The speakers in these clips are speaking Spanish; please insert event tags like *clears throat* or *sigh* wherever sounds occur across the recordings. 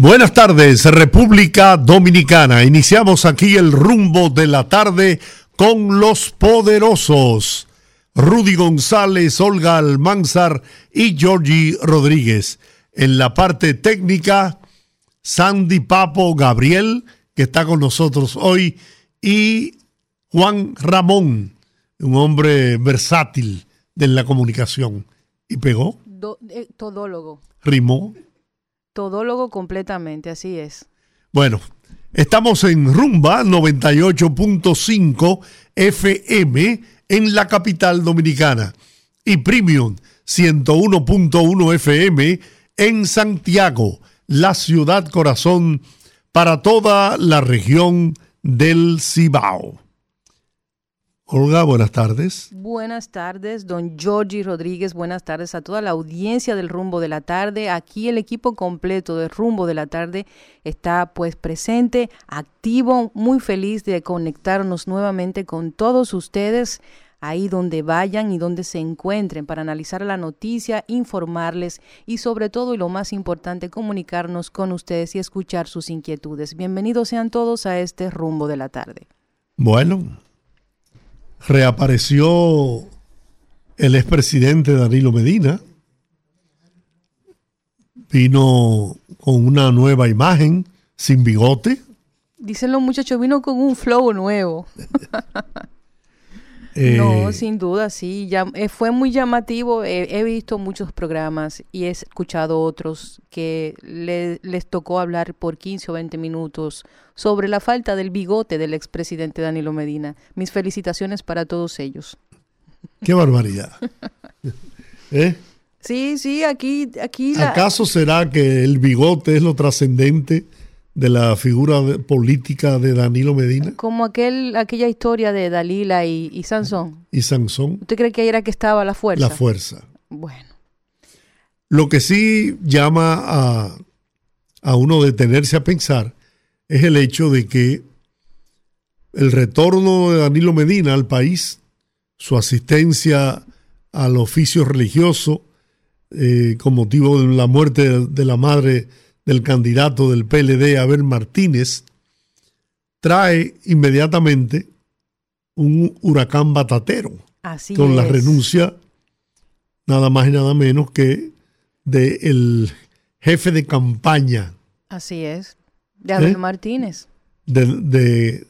Buenas tardes, República Dominicana. Iniciamos aquí el rumbo de la tarde con los poderosos. Rudy González, Olga Almanzar y Georgie Rodríguez. En la parte técnica, Sandy Papo Gabriel, que está con nosotros hoy, y Juan Ramón, un hombre versátil de la comunicación. ¿Y pegó? Eh, todólogo. ¿Rimó? Todólogo completamente, así es. Bueno, estamos en Rumba 98.5 FM en la capital dominicana y Premium 101.1 FM en Santiago, la ciudad corazón para toda la región del Cibao. Olga, buenas tardes. Buenas tardes, don Georgie Rodríguez. Buenas tardes a toda la audiencia del Rumbo de la Tarde. Aquí el equipo completo del Rumbo de la Tarde está pues presente, activo, muy feliz de conectarnos nuevamente con todos ustedes ahí donde vayan y donde se encuentren para analizar la noticia, informarles y sobre todo y lo más importante, comunicarnos con ustedes y escuchar sus inquietudes. Bienvenidos sean todos a este Rumbo de la Tarde. Bueno, reapareció el expresidente Danilo Medina. Vino con una nueva imagen, sin bigote. Dicen los muchachos, vino con un flow nuevo. *laughs* no, eh, sin duda, sí. Ya, eh, fue muy llamativo. he visto muchos programas y he escuchado otros que les tocó hablar por 15 o 20 minutos sobre la falta del bigote del expresidente Danilo Medina. Mis felicitaciones para todos ellos. Qué barbaridad. *laughs* ¿Eh? Sí, sí, aquí... aquí ¿Acaso será que el bigote es lo trascendente de la figura política de Danilo Medina? Como aquel, aquella historia de Dalila y, Sansón. Y Sansón. ¿Usted cree que ahí era que estaba la fuerza? La fuerza. Bueno. Lo que sí llama a, a uno detenerse a pensar es el hecho de que el retorno de Danilo Medina al país, su asistencia al oficio religioso eh, con motivo de la muerte de la madre del candidato del PLD, Abel Martínez, trae inmediatamente un huracán batatero con la renuncia nada más y nada menos que del jefe de campaña. Así es. De Abel ¿Eh? Martínez. De,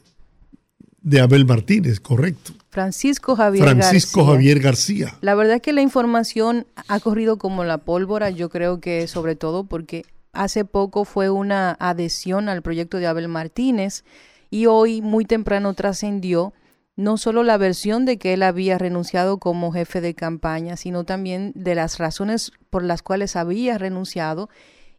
de, Abel Martínez, correcto. Francisco Javier Francisco Javier García. La verdad es que la información ha corrido como la pólvora, yo creo que sobre todo porque hace poco fue una adhesión al proyecto de Abel Martínez y hoy muy temprano trascendió no solo la versión de que él había renunciado como jefe de campaña, sino también de las razones por las cuales había renunciado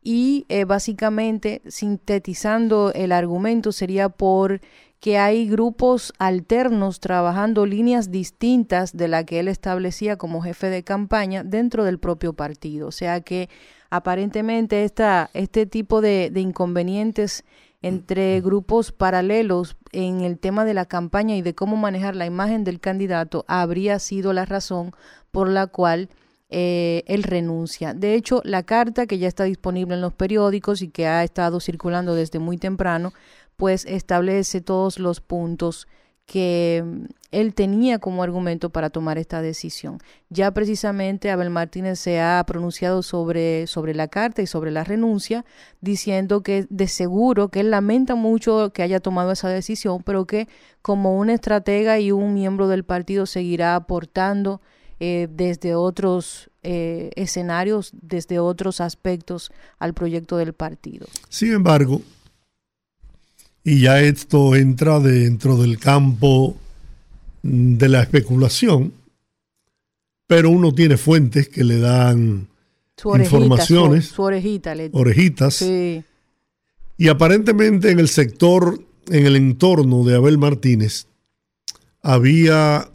y eh, básicamente sintetizando el argumento sería por que hay grupos alternos trabajando líneas distintas de la que él establecía como jefe de campaña dentro del propio partido. O sea que aparentemente esta, este tipo de, de inconvenientes entre grupos paralelos en el tema de la campaña y de cómo manejar la imagen del candidato habría sido la razón por la cual eh, él renuncia. De hecho, la carta que ya está disponible en los periódicos y que ha estado circulando desde muy temprano, pues establece todos los puntos que mm, él tenía como argumento para tomar esta decisión. Ya precisamente Abel Martínez se ha pronunciado sobre, sobre la carta y sobre la renuncia, diciendo que de seguro que él lamenta mucho que haya tomado esa decisión, pero que como un estratega y un miembro del partido seguirá aportando eh, desde otros eh, escenarios, desde otros aspectos al proyecto del partido. Sin embargo, y ya esto entra dentro del campo de la especulación, pero uno tiene fuentes que le dan informaciones, su, orejita, orejitas, Y aparentemente en el sector, en el entorno de Abel Martínez, había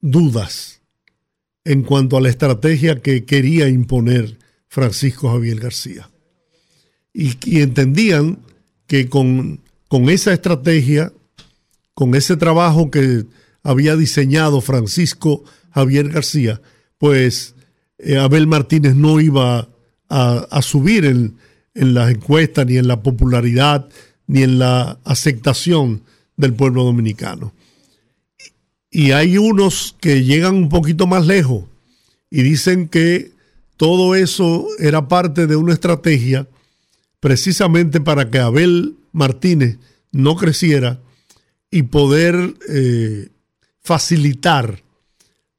dudas en cuanto a la estrategia que quería imponer Francisco Javier García. Y, entendían que con, con esa estrategia, con ese trabajo que había diseñado Francisco Javier García, pues eh, Abel Martínez no iba a, subir en, en las encuestas, ni en la popularidad, ni en la aceptación del pueblo dominicano. Y hay unos que llegan un poquito más lejos y dicen que todo eso era parte de una estrategia precisamente para que Abel Martínez no creciera y poder eh, facilitar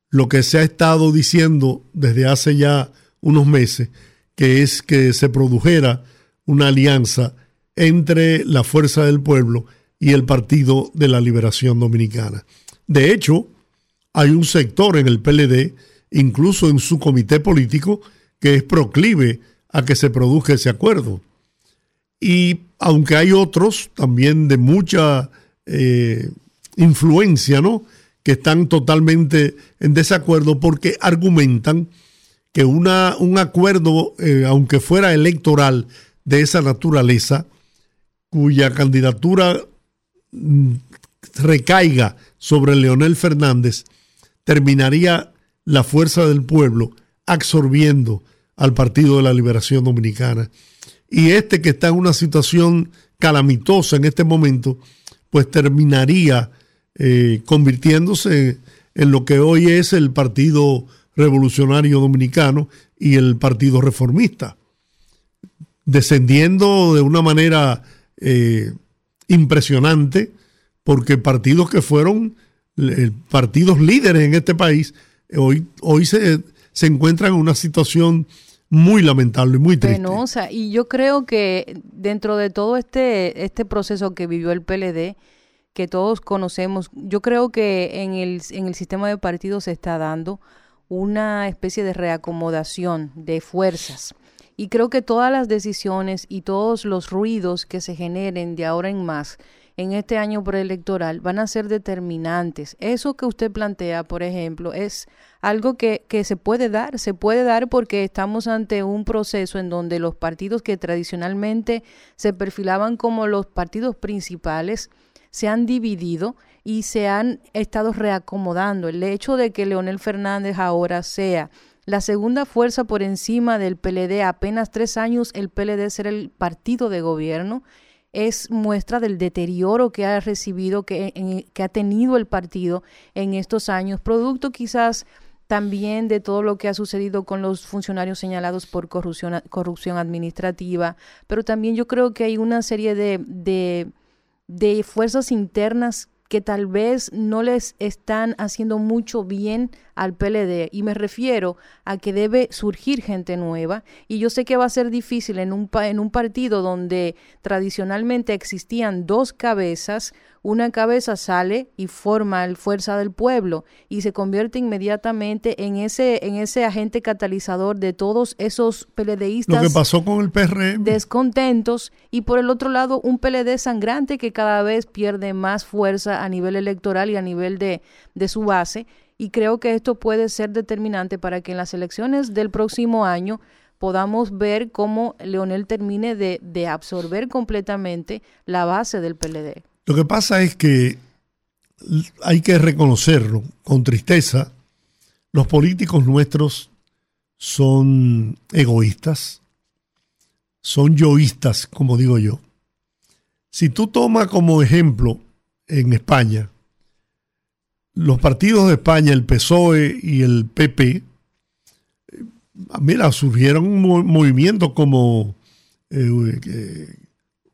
lo que se ha estado diciendo desde hace ya unos meses, que es que se produjera una alianza entre la Fuerza del Pueblo y el Partido de la Liberación Dominicana. De hecho, hay un sector en el PLD, incluso en su comité político, que es proclive a que se produzca ese acuerdo. Y aunque hay otros también de mucha eh, influencia, ¿no? Que están totalmente en desacuerdo porque argumentan que una, un acuerdo, eh, aunque fuera electoral de esa naturaleza, cuya candidatura mm, recaiga sobre Leonel Fernández, terminaría la fuerza del pueblo absorbiendo al Partido de la Liberación Dominicana. Y este que está en una situación calamitosa en este momento, pues terminaría eh, convirtiéndose en lo que hoy es el Partido Revolucionario Dominicano y el Partido Reformista, descendiendo de una manera eh, impresionante porque partidos que fueron eh, partidos líderes en este país, hoy, hoy se, se encuentran en una situación muy lamentable, muy triste. Penosa. Y yo creo que dentro de todo este, este proceso que vivió el PLD, que todos conocemos, yo creo que en el, en el sistema de partidos se está dando una especie de reacomodación de fuerzas. Y creo que todas las decisiones y todos los ruidos que se generen de ahora en más en este año preelectoral van a ser determinantes. Eso que usted plantea, por ejemplo, es algo que, que, se puede dar, se puede dar porque estamos ante un proceso en donde los partidos que tradicionalmente se perfilaban como los partidos principales se han dividido y se han estado reacomodando. El hecho de que Leonel Fernández ahora sea la segunda fuerza por encima del PLD, apenas tres años el PLD ser el partido de gobierno, es muestra del deterioro que ha recibido, que, que ha tenido el partido en estos años, producto quizás también de todo lo que ha sucedido con los funcionarios señalados por corrupción, corrupción administrativa, pero también yo creo que hay una serie de, de, de fuerzas internas que tal vez no les están haciendo mucho bien al PLD y me refiero a que debe surgir gente nueva. Y yo sé que va a ser difícil en un, en un partido donde tradicionalmente existían dos cabezas, una cabeza sale y forma el Fuerza del Pueblo y se convierte inmediatamente en ese, en ese agente catalizador de todos esos PLDistas. Lo que pasó con el PRM. Descontentos y por el otro lado un PLD sangrante que cada vez pierde más fuerza a nivel electoral y a nivel de, de su base y creo que esto puede ser determinante para que en las elecciones del próximo año podamos ver cómo Leonel termine de, de absorber completamente la base del PLD. Lo que pasa es que hay que reconocerlo con tristeza, los políticos nuestros son egoístas, son yoístas, como digo yo. Si tú tomas como ejemplo en España los partidos de España, el PSOE y el PP, eh, mira, surgieron movimientos como, eh, eh,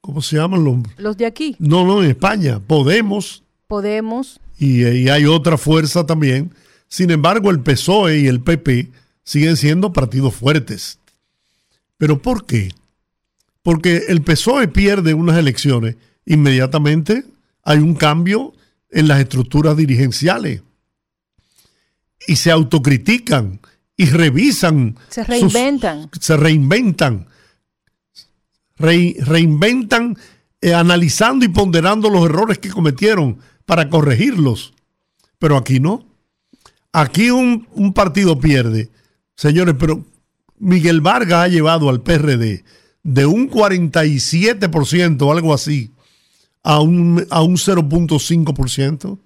¿cómo se llaman los? Los de aquí. No, no, en España, Podemos. Podemos. Y, y hay otra fuerza también. Sin embargo, el PSOE y el PP siguen siendo partidos fuertes. ¿Pero por qué? Porque el PSOE pierde unas elecciones, inmediatamente hay un cambio en las estructuras dirigenciales y se autocritican y revisan. Se reinventan. se reinventan. Reinventan eh, analizando y ponderando los errores que cometieron para corregirlos. Pero aquí no. Aquí un, partido pierde. Señores, pero Miguel Vargas ha llevado al PRD de un 47% o algo así a un, a un 0.5%,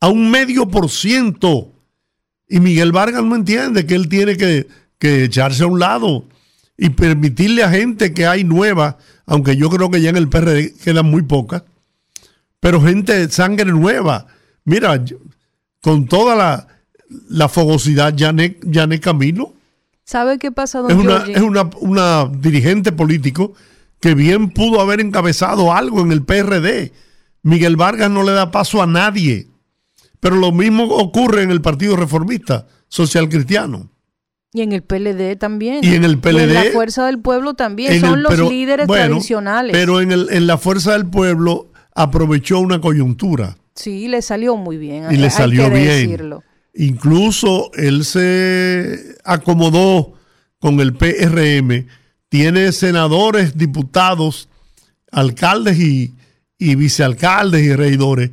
a un medio por ciento. Y Miguel Vargas no entiende que él tiene que echarse a un lado y permitirle a gente que hay nueva, aunque yo creo que ya en el PRD quedan muy pocas, pero gente, sangre nueva. Mira, con toda la, la fogosidad, Janet, Janet Camilo. ¿Sabe qué pasa, don Es, una, es una, una dirigente político que bien pudo haber encabezado algo en el PRD. Miguel Vargas no le da paso a nadie. Pero lo mismo ocurre en el Partido Reformista Social Cristiano. Y en el PLD también. Y en el PLD. en la Fuerza del Pueblo también. Son los líderes tradicionales. Pero en, el, en la Fuerza del Pueblo aprovechó una coyuntura. Sí, le salió muy bien. Y le salió bien. Incluso él se acomodó con el PRM. Tiene senadores, diputados, alcaldes y, y vicealcaldes y regidores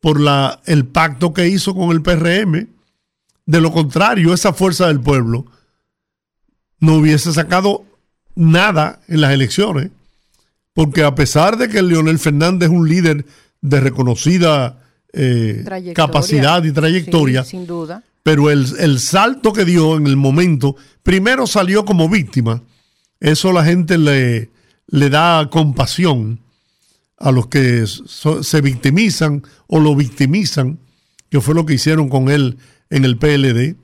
por la, el pacto que hizo con el PRM de lo contrario, esa fuerza del pueblo no hubiese sacado nada en las elecciones, porque a pesar de que Leonel Fernández es un líder de reconocida eh, capacidad y trayectoria, sin duda. pero el, el, salto que dio en el momento, primero salió como víctima, eso la gente le, le da compasión a los que se victimizan o lo victimizan, que fue lo que hicieron con él en el PLD.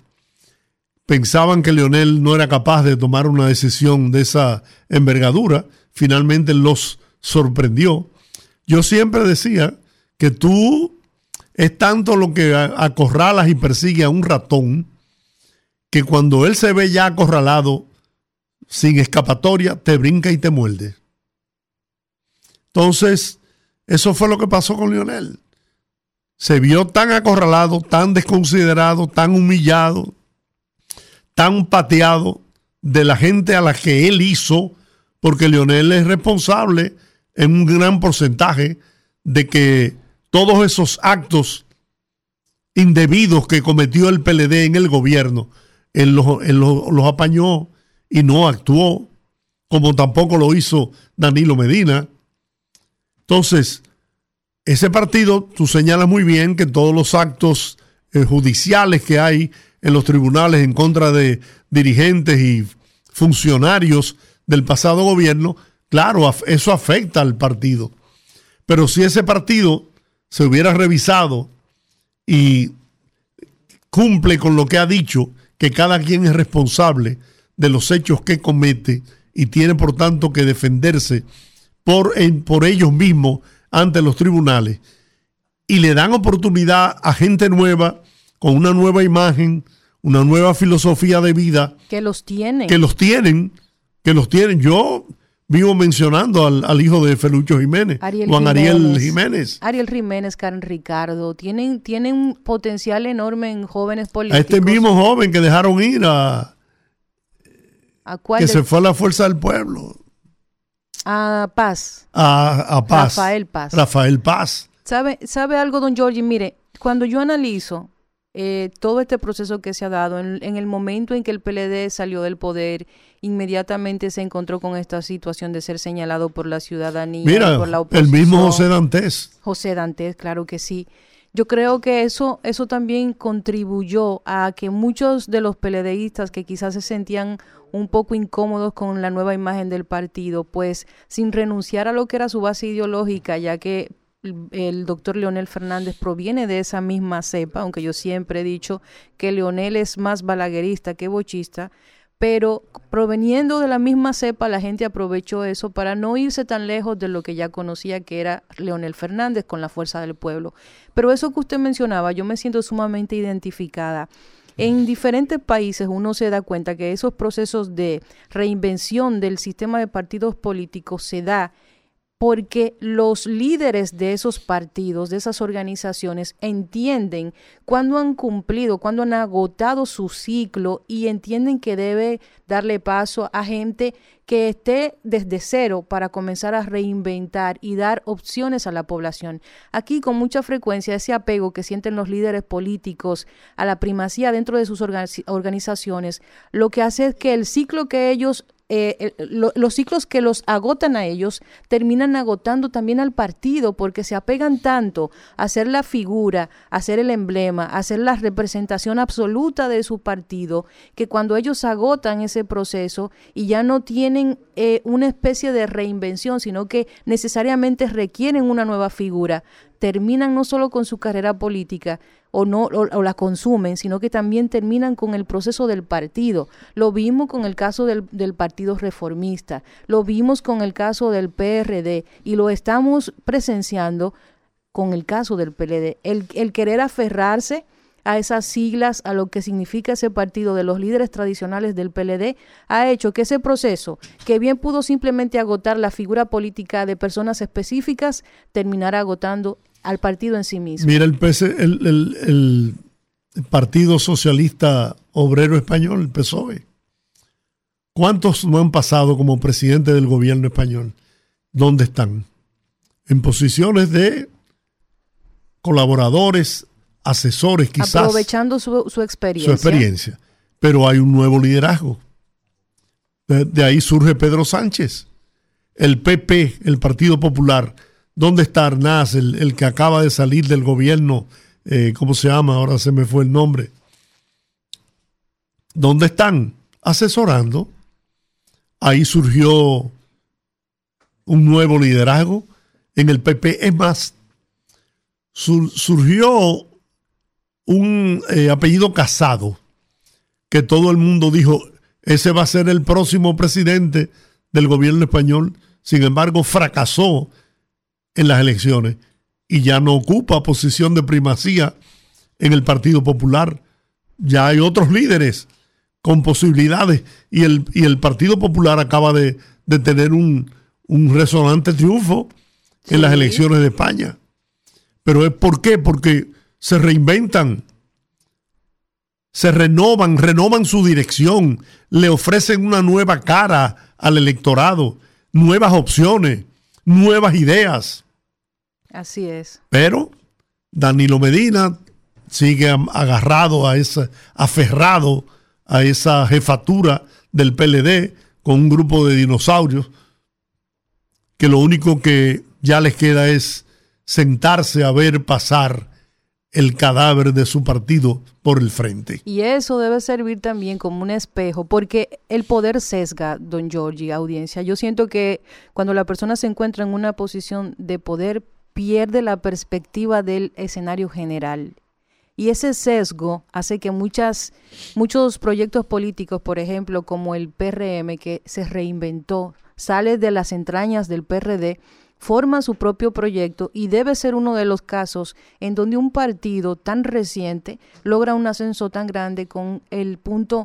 Pensaban que Leonel no era capaz de tomar una decisión de esa envergadura. Finalmente los sorprendió. Yo siempre decía que tú es tanto lo que acorralas y persigue a un ratón que cuando él se ve ya acorralado, sin escapatoria, te brinca y te muerde. Entonces, eso fue lo que pasó con Lionel se vio tan acorralado, tan desconsiderado, tan humillado, tan pateado de la gente a la que él hizo, porque Leonel es responsable en un gran porcentaje de que todos esos actos indebidos que cometió el PLD en el gobierno, él los, los apañó y no actuó, como tampoco lo hizo Danilo Medina. Entonces, ese partido, tú señalas muy bien que todos los actos eh, judiciales que hay en los tribunales en contra de dirigentes y funcionarios del pasado gobierno, claro, eso afecta al partido. Pero si ese partido se hubiera revisado y cumple con lo que ha dicho, que cada quien es responsable de los hechos que comete y tiene por tanto que defenderse por, por ellos mismos ante los tribunales y le dan oportunidad a gente nueva, con una nueva imagen, una nueva filosofía de vida. Que los tienen. Que los tienen, que los tienen. Yo vivo mencionando al, hijo de Felucho Jiménez, Juan Ariel Jiménez. Ariel Jiménez, Karen Ricardo, tienen, tienen un potencial enorme en jóvenes políticos. A este mismo joven que dejaron ir a... ¿A cuál que se fue a la fuerza del pueblo. A Paz. A, Paz. Rafael Paz. Rafael Paz. ¿Sabe, ¿Sabe algo, don Giorgi? Mire, cuando yo analizo eh, todo este proceso que se ha dado, en, el momento en que el PLD salió del poder, inmediatamente se encontró con esta situación de ser señalado por la ciudadanía, Mira, por la oposición. El mismo José Dantes. José Dantes, claro que sí. Yo creo que eso, eso también contribuyó a que muchos de los PLDistas que quizás se sentían un poco incómodos con la nueva imagen del partido, pues sin renunciar a lo que era su base ideológica, ya que el doctor Leonel Fernández proviene de esa misma cepa, aunque yo siempre he dicho que Leonel es más balaguerista que bochista, pero proveniendo de la misma cepa, la gente aprovechó eso para no irse tan lejos de lo que ya conocía que era Leonel Fernández con la fuerza del pueblo. Pero eso que usted mencionaba, yo me siento sumamente identificada en diferentes países uno se da cuenta que esos procesos de reinvención del sistema de partidos políticos se da porque los líderes de esos partidos, de esas organizaciones, entienden cuando han cumplido, cuando han agotado su ciclo y entienden que debe darle paso a gente que esté desde cero para comenzar a reinventar y dar opciones a la población. Aquí con mucha frecuencia ese apego que sienten los líderes políticos a la primacía dentro de sus organizaciones, lo que hace es que el ciclo que ellos eh, los ciclos que los agotan a ellos terminan agotando también al partido porque se apegan tanto a ser la figura, a ser el emblema, a ser la representación absoluta de su partido, que cuando ellos agotan ese proceso y ya no tienen eh, una especie de reinvención, sino que necesariamente requieren una nueva figura, terminan no solo con su carrera política o no o, la consumen, sino que también terminan con el proceso del partido. Lo vimos con el caso del, del Partido Reformista, lo vimos con el caso del PRD y lo estamos presenciando con el caso del PLD. El, el querer aferrarse a esas siglas, a lo que significa ese partido de los líderes tradicionales del PLD, ha hecho que ese proceso, que bien pudo simplemente agotar la figura política de personas específicas, terminara agotando al partido en sí mismo. Mira, el, el, Partido Socialista Obrero Español, el PSOE. ¿Cuántos no han pasado como presidente del gobierno español? ¿Dónde están? En posiciones de colaboradores, asesores, quizás. Aprovechando su, experiencia. Su experiencia. Pero hay un nuevo liderazgo. de, ahí surge Pedro Sánchez. El PP, el Partido Popular, ¿Dónde está Arnaz, el, que acaba de salir del gobierno? Eh, ¿Cómo se llama? Ahora se me fue el nombre. ¿Dónde están? Asesorando. Ahí surgió un nuevo liderazgo en el PP. Es más, surgió un eh, apellido casado que todo el mundo dijo, ese va a ser el próximo presidente del gobierno español. Sin embargo, fracasó en las elecciones y ya no ocupa posición de primacía en el Partido Popular. Ya hay otros líderes con posibilidades y el, y el Partido Popular acaba de, tener un, resonante triunfo en las elecciones de España. Pero es por qué? Porque se reinventan, se renovan, renovan su dirección, le ofrecen una nueva cara al electorado, nuevas opciones, nuevas ideas. Así es. Pero Danilo Medina sigue agarrado a ese, aferrado a esa jefatura del PLD con un grupo de dinosaurios que lo único que ya les queda es sentarse a ver pasar el cadáver de su partido por el frente. Y eso debe servir también como un espejo, porque el poder sesga, don Giorgi, audiencia. Yo siento que cuando la persona se encuentra en una posición de poder, pierde la perspectiva del escenario general. Y ese sesgo hace que muchas, muchos proyectos políticos, por ejemplo, como el PRM, que se reinventó, sale de las entrañas del PRD, forma su propio proyecto y debe ser uno de los casos en donde un partido tan reciente logra un ascenso tan grande con el punto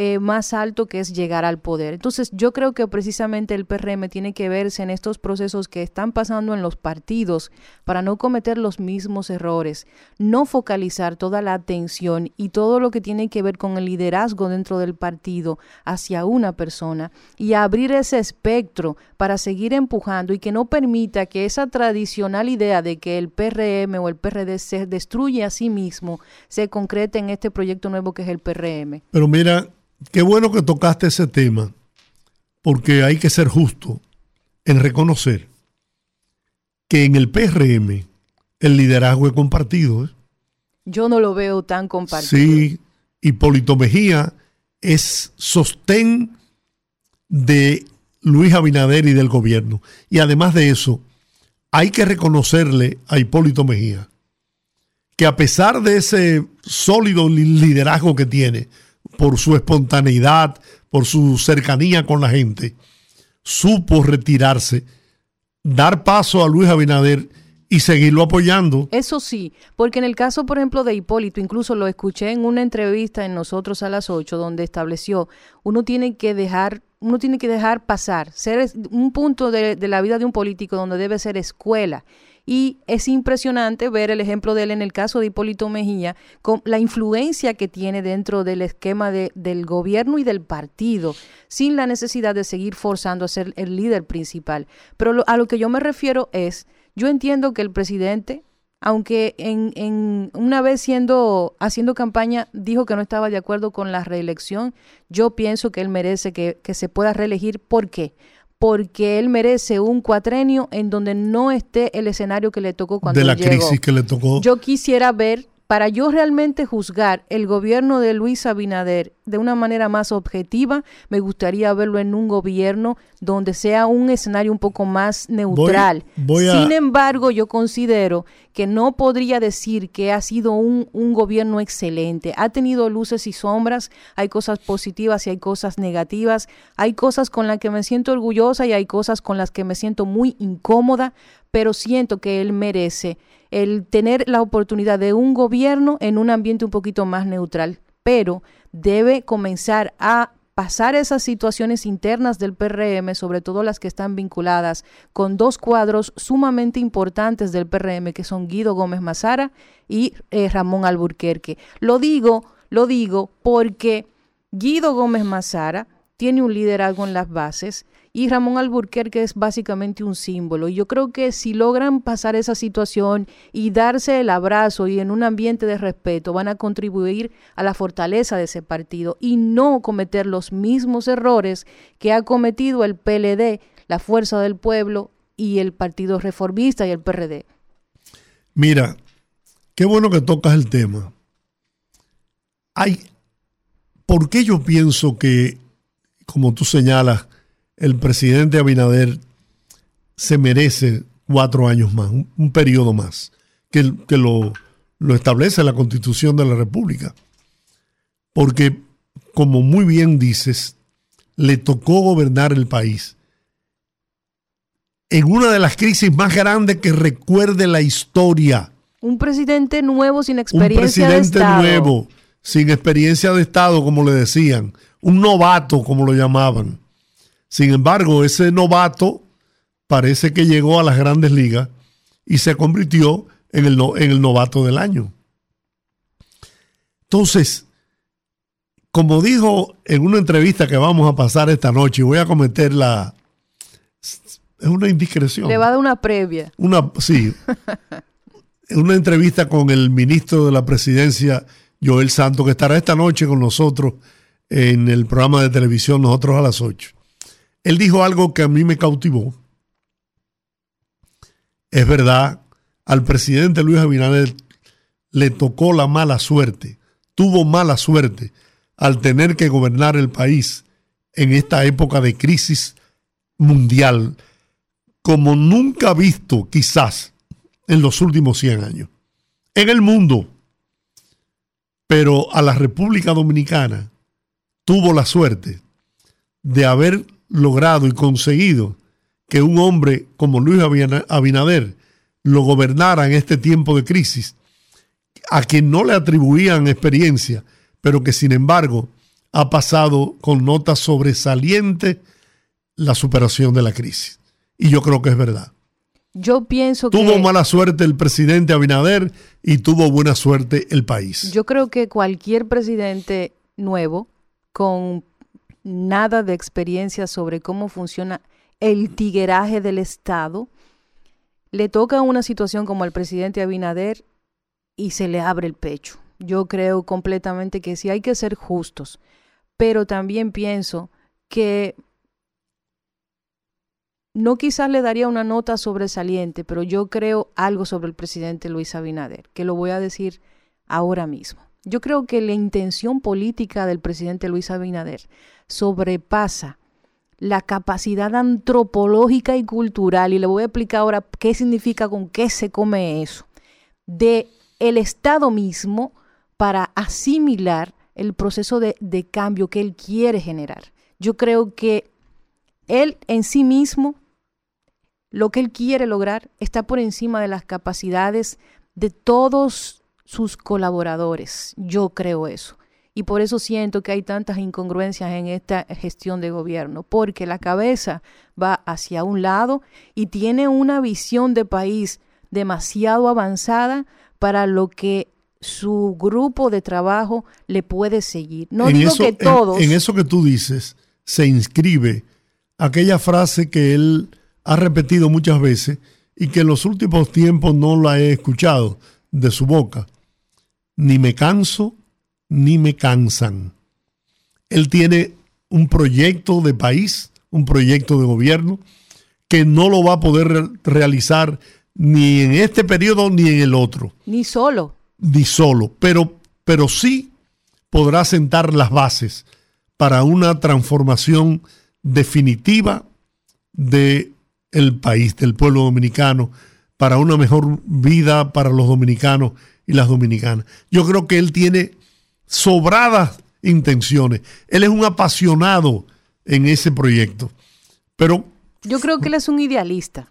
eh, más alto que es llegar al poder. Entonces yo creo que precisamente el PRM tiene que verse en estos procesos que están pasando en los partidos para no cometer los mismos errores, no focalizar toda la atención y todo lo que tiene que ver con el liderazgo dentro del partido hacia una persona y abrir ese espectro para seguir empujando y que no permita que esa tradicional idea de que el PRM o el PRD se destruye a sí mismo se concrete en este proyecto nuevo que es el PRM. Pero mira, Qué bueno que tocaste ese tema, porque hay que ser justo en reconocer que en el PRM el liderazgo es compartido. ¿eh? Yo no lo veo tan compartido. Sí, Hipólito Mejía es sostén de Luis Abinader y del gobierno. Y además de eso, hay que reconocerle a Hipólito Mejía que a pesar de ese sólido liderazgo que tiene, por su espontaneidad, por su cercanía con la gente, supo retirarse, dar paso a Luis Abinader y seguirlo apoyando. Eso sí, porque en el caso, por ejemplo, de Hipólito, incluso lo escuché en una entrevista en Nosotros a las 8, donde estableció, uno tiene que dejar uno tiene que dejar pasar, ser un punto de, de, la vida de un político donde debe ser escuela y es impresionante ver el ejemplo de él en el caso de Hipólito Mejía, con la influencia que tiene dentro del esquema de, del gobierno y del partido, sin la necesidad de seguir forzando a ser el líder principal. Pero a lo que yo me refiero es, yo entiendo que el presidente aunque en, en, una vez siendo haciendo campaña dijo que no estaba de acuerdo con la reelección, yo pienso que él merece que, que se pueda reelegir. ¿Por qué? Porque él merece un cuatrenio en donde no esté el escenario que le tocó cuando de la llegó. crisis que le tocó. Yo quisiera ver para yo realmente juzgar el gobierno de Luis Abinader de una manera más objetiva, me gustaría verlo en un gobierno donde sea un escenario un poco más neutral. Voy, voy a... Sin embargo, yo considero que no podría decir que ha sido un, un, gobierno excelente. Ha tenido luces y sombras, hay cosas positivas y hay cosas negativas, hay cosas con las que me siento orgullosa y hay cosas con las que me siento muy incómoda, pero siento que él merece el tener la oportunidad de un gobierno en un ambiente un poquito más neutral, pero debe comenzar a pasar esas situaciones internas del PRM, sobre todo las que están vinculadas con dos cuadros sumamente importantes del PRM, que son Guido Gómez Mazara y eh, Ramón Alburquerque. Lo digo, lo digo porque Guido Gómez Mazara tiene un liderazgo en las bases y Ramón Alburquerque es básicamente un símbolo. Y yo creo que si logran pasar esa situación y darse el abrazo y en un ambiente de respeto, van a contribuir a la fortaleza de ese partido y no cometer los mismos errores que ha cometido el PLD, la Fuerza del Pueblo y el Partido Reformista y el PRD. Mira, qué bueno que tocas el tema. Hay, ¿por qué yo pienso que, como tú señalas, el presidente Abinader se merece cuatro años más, un, un periodo más, que, que lo, lo, establece la constitución de la República. Porque, como muy bien dices, le tocó gobernar el país en una de las crisis más grandes que recuerde la historia. Un presidente nuevo sin experiencia Un presidente de Estado. nuevo, sin experiencia de Estado, como le decían. Un novato, como lo llamaban. Sin embargo, ese novato parece que llegó a las grandes ligas y se convirtió en el, no, en el novato del año. Entonces, como dijo en una entrevista que vamos a pasar esta noche, voy a cometer la... Es una indiscreción. Le va a dar una previa. Una, sí. en *laughs* una entrevista con el ministro de la presidencia, Joel Santos, que estará esta noche con nosotros en el programa de televisión Nosotros a las 8 él dijo algo que a mí me cautivó. Es verdad, al presidente Luis Abinader le tocó la mala suerte, tuvo mala suerte al tener que gobernar el país en esta época de crisis mundial como nunca visto quizás en los últimos 100 años. En el mundo, pero a la República Dominicana tuvo la suerte de haber logrado y conseguido que un hombre como Luis Abinader lo gobernara en este tiempo de crisis, a quien no le atribuían experiencia, pero que sin embargo ha pasado con notas sobresalientes la superación de la crisis. Y yo creo que es verdad. Yo pienso tuvo que... mala suerte el presidente Abinader y tuvo buena suerte el país. Yo creo que cualquier presidente nuevo con nada de experiencia sobre cómo funciona el tigueraje del Estado, le toca una situación como al presidente Abinader y se le abre el pecho. Yo creo completamente que sí hay que ser justos, pero también pienso que no quizás le daría una nota sobresaliente, pero yo creo algo sobre el presidente Luis Abinader, que lo voy a decir ahora mismo. Yo creo que la intención política del presidente Luis Abinader sobrepasa la capacidad antropológica y cultural, y le voy a explicar ahora qué significa con qué se come eso, de el Estado mismo para asimilar el proceso de, de cambio que él quiere generar. Yo creo que él en sí mismo lo que él quiere lograr está por encima de las capacidades de todos sus colaboradores. Yo creo eso. Y por eso siento que hay tantas incongruencias en esta gestión de gobierno, porque la cabeza va hacia un lado y tiene una visión de país demasiado avanzada para lo que su grupo de trabajo le puede seguir. No digo que todos. En, eso que tú dices se inscribe aquella frase que él ha repetido muchas veces y que en los últimos tiempos no la he escuchado de su boca. Ni me canso ni me cansan. Él tiene un proyecto de país, un proyecto de gobierno, que no lo va a poder realizar ni en este periodo ni en el otro. Ni solo. Ni solo, pero, pero sí podrá sentar las bases para una transformación definitiva de el país, del pueblo dominicano, para una mejor vida para los dominicanos y las dominicanas. Yo creo que él tiene sobradas intenciones. Él es un apasionado en ese proyecto. Pero yo creo que él es un idealista.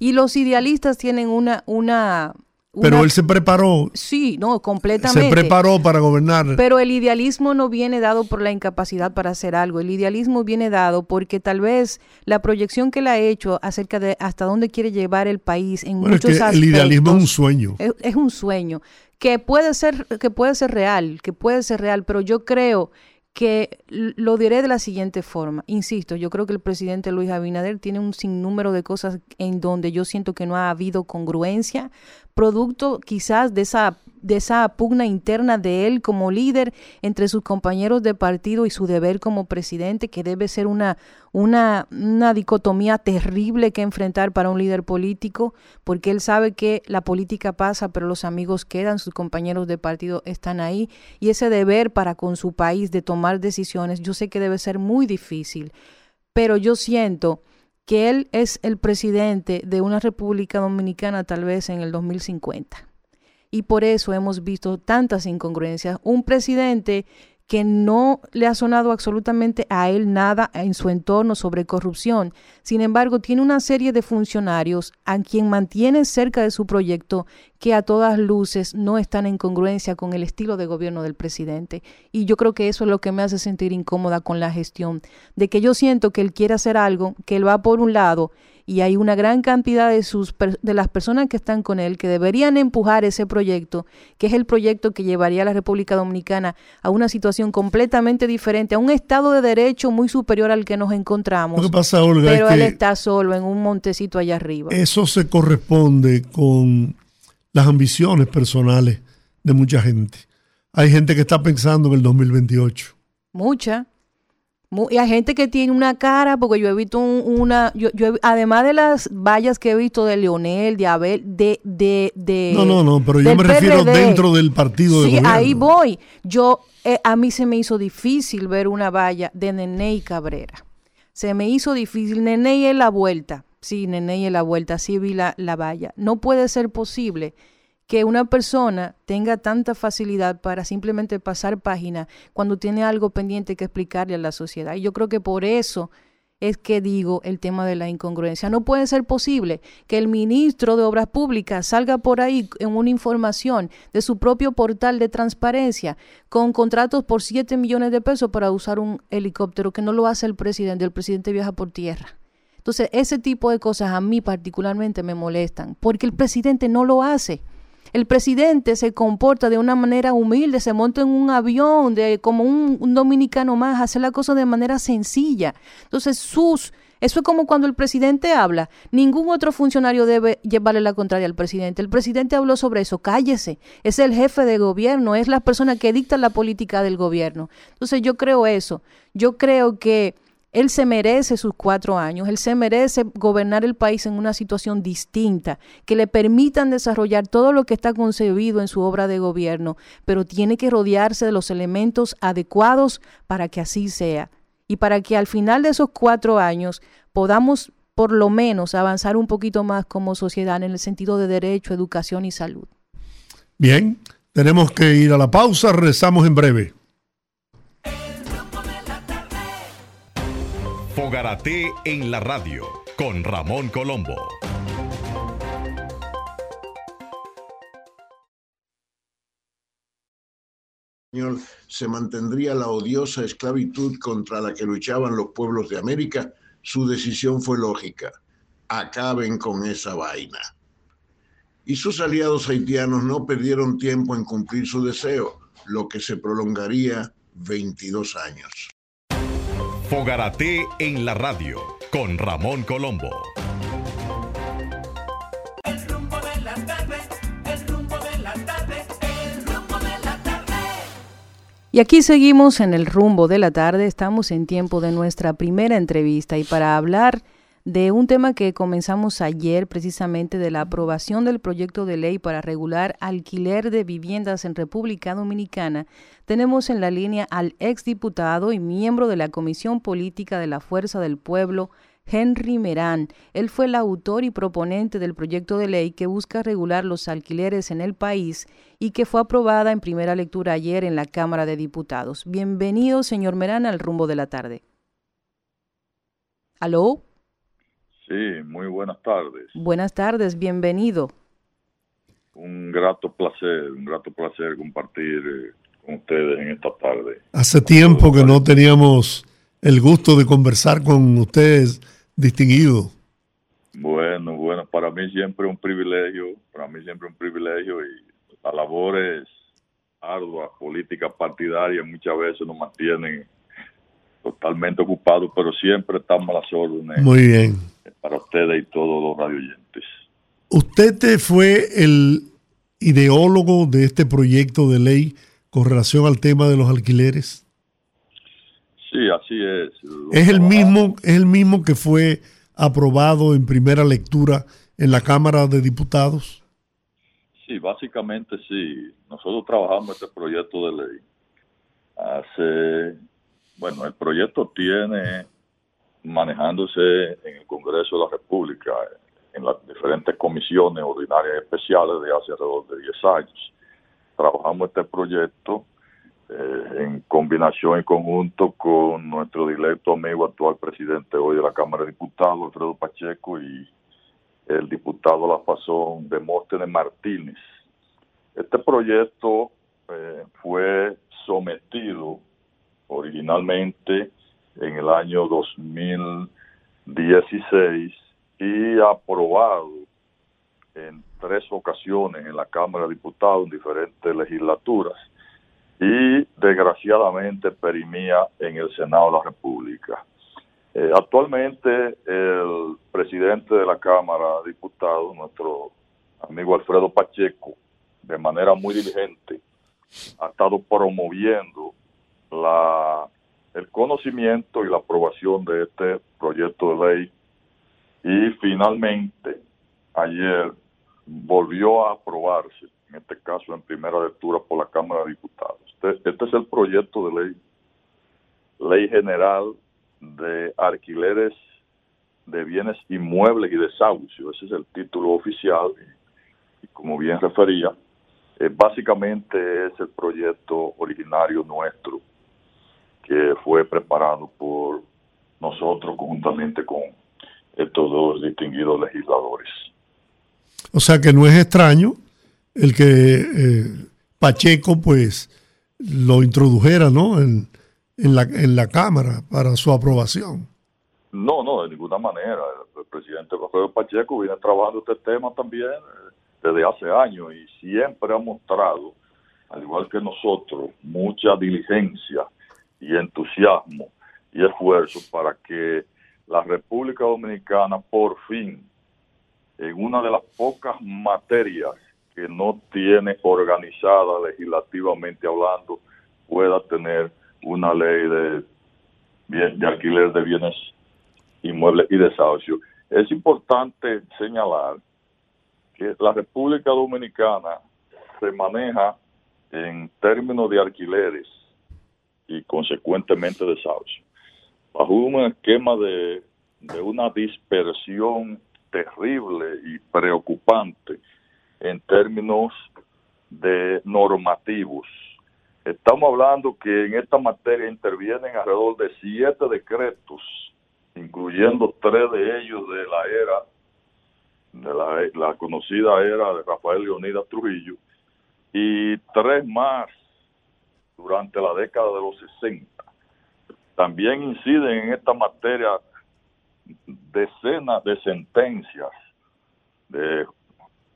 Y los idealistas tienen una, una, pero él se preparó. Sí, no, completamente. Se preparó para gobernar. Pero el idealismo no viene dado por la incapacidad para hacer algo. El idealismo viene dado porque tal vez la proyección que él ha hecho acerca de hasta dónde quiere llevar el país en muchos es que El idealismo es un sueño. Es, es un sueño que puede ser que puede ser real, que puede ser real, pero yo creo que lo diré de la siguiente forma. Insisto, yo creo que el presidente Luis Abinader tiene un sinnúmero de cosas en donde yo siento que no ha habido congruencia, producto quizás de esa de esa pugna interna de él como líder entre sus compañeros de partido y su deber como presidente, que debe ser una, una, una dicotomía terrible que enfrentar para un líder político, porque él sabe que la política pasa, pero los amigos quedan, sus compañeros de partido están ahí, y ese deber para con su país de tomar decisiones, yo sé que debe ser muy difícil, pero yo siento que él es el presidente de una República Dominicana tal vez en el 2050 y por eso hemos visto tantas incongruencias. Un presidente que no le ha sonado absolutamente a él nada en su entorno sobre corrupción. Sin embargo, tiene una serie de funcionarios a quien mantiene cerca de su proyecto que a todas luces no están en congruencia con el estilo de gobierno del presidente. Y yo creo que eso es lo que me hace sentir incómoda con la gestión, de que yo siento que él quiere hacer algo, que él va por un lado y hay una gran cantidad de, sus, de las personas que están con él que deberían empujar ese proyecto, que es el proyecto que llevaría a la República Dominicana a una situación completamente diferente, a un Estado de Derecho muy superior al que nos encontramos. pasa, Olga, pero él está solo en un montecito allá arriba. Eso se corresponde con las ambiciones personales de mucha gente. Hay gente que está pensando en el 2028. Mucha. Y hay gente que tiene una cara, porque yo he visto una, yo, además de las vallas que he visto de Leonel, de Abel, de, de, de No, no, no, pero yo me refiero dentro del partido de Sí, ahí voy. Yo, eh, a mí se me hizo difícil ver una valla de Nene y Cabrera. Se me hizo difícil. Nene es la vuelta. Sí, Nene es la vuelta. Sí vi la, la valla. No puede ser posible que una persona tenga tanta facilidad para simplemente pasar página cuando tiene algo pendiente que explicarle a la sociedad. Y yo creo que por eso es que digo el tema de la incongruencia. No puede ser posible que el ministro de Obras Públicas salga por ahí en una información de su propio portal de transparencia con contratos por 7 millones de pesos para usar un helicóptero que no lo hace el presidente. El presidente viaja por tierra. Entonces, ese tipo de cosas a mí particularmente me molestan porque el presidente no lo hace. El presidente se comporta de una manera humilde, se monta en un avión de, como un, dominicano más, hace la cosa de manera sencilla. Entonces, sus... Eso es como cuando el presidente habla. Ningún otro funcionario debe llevarle la contraria al presidente. El presidente habló sobre eso. Cállese. Es el jefe de gobierno, es la persona que dicta la política del gobierno. Entonces yo creo eso. Yo creo que él se merece sus cuatro años, él se merece gobernar el país en una situación distinta, que le permitan desarrollar todo lo que está concebido en su obra de gobierno, pero tiene que rodearse de los elementos adecuados para que así sea. Y para que al final de esos cuatro años podamos por lo menos avanzar un poquito más como sociedad en el sentido de derecho, educación y salud. Bien, tenemos que ir a la pausa, rezamos en breve. Fogarate en la radio con Ramón Colombo. se mantendría la odiosa esclavitud contra la que luchaban los pueblos de América, su decisión fue lógica. Acaben con esa vaina. Y sus aliados haitianos no perdieron tiempo en cumplir su deseo, lo que se prolongaría 22 años. Fogarate en la radio con Ramón Colombo. Y aquí seguimos en el rumbo de la tarde, estamos en tiempo de nuestra primera entrevista y para hablar de un tema que comenzamos ayer, precisamente de la aprobación del proyecto de ley para regular alquiler de viviendas en República Dominicana, tenemos en la línea al exdiputado y miembro de la Comisión Política de la Fuerza del Pueblo, Henry Merán. Él fue el autor y proponente del proyecto de ley que busca regular los alquileres en el país y que fue aprobada en primera lectura ayer en la Cámara de Diputados. Bienvenido, señor Merán, al rumbo de la tarde. ¿Aló? Sí, muy buenas tardes. Buenas tardes, bienvenido. Un grato placer, un grato placer compartir eh, con ustedes en esta tarde. Hace tiempo que no teníamos el gusto de conversar con ustedes distinguido. Bueno, bueno, para mí siempre un privilegio, para mí siempre un privilegio y la labor es ardua, política partidaria, muchas veces nos mantienen totalmente ocupados, pero siempre estamos a las órdenes. Muy bien. Para ustedes y todos los radioyentes. Usted fue el ideólogo de este proyecto de ley con relación al tema de los alquileres. Sí, así es. Es el mismo, es el mismo que fue aprobado en primera lectura en la Cámara de Diputados. Sí, básicamente sí. Nosotros trabajamos este proyecto de ley hace, bueno, el proyecto tiene manejándose en el Congreso de la República, en las diferentes comisiones ordinarias especiales de hace alrededor de 10 años. Trabajamos este proyecto eh, en combinación y conjunto con nuestro directo amigo actual presidente hoy de la Cámara de Diputados, Alfredo Pacheco, y el diputado La Fazón Demóstenes Martínez. Este proyecto eh, fue sometido originalmente en el año 2016 y aprobado en tres ocasiones en la Cámara de Diputados en diferentes legislaturas y desgraciadamente perimía en el Senado de la República. Eh, actualmente el presidente de la Cámara de Diputados, nuestro amigo Alfredo Pacheco, de manera muy diligente, ha estado promoviendo la, el conocimiento y la aprobación de este proyecto de ley y finalmente ayer volvió a aprobarse, en este caso en primera lectura por la Cámara de Diputados. Este, este, es el proyecto de ley, ley general de alquileres de bienes inmuebles y desahucio. Ese es el título oficial y, como bien refería, eh, básicamente es el proyecto originario nuestro que fue preparado por nosotros conjuntamente con estos dos distinguidos legisladores. O sea que no es extraño el que eh, Pacheco pues lo introdujera ¿no? en, en, la, en la Cámara para su aprobación. No, no, de ninguna manera. El presidente Rafael Pacheco viene trabajando este tema también eh, desde hace años y siempre ha mostrado, al igual que nosotros, mucha diligencia y entusiasmo y esfuerzo para que la República Dominicana por fin, en una de las pocas materias que no tiene organizada legislativamente hablando pueda tener una ley de, de alquiler de bienes inmuebles y desahucio. Es importante señalar que la República Dominicana se maneja en términos de alquileres y consecuentemente desahucio, bajo un esquema de, de una dispersión terrible y preocupante en términos de normativos. Estamos hablando que en esta materia intervienen alrededor de siete decretos incluyendo tres de ellos de la era, de la, conocida era de Rafael Leonidas Trujillo, y tres más durante la década de los 60. También inciden en esta materia decenas de sentencias de,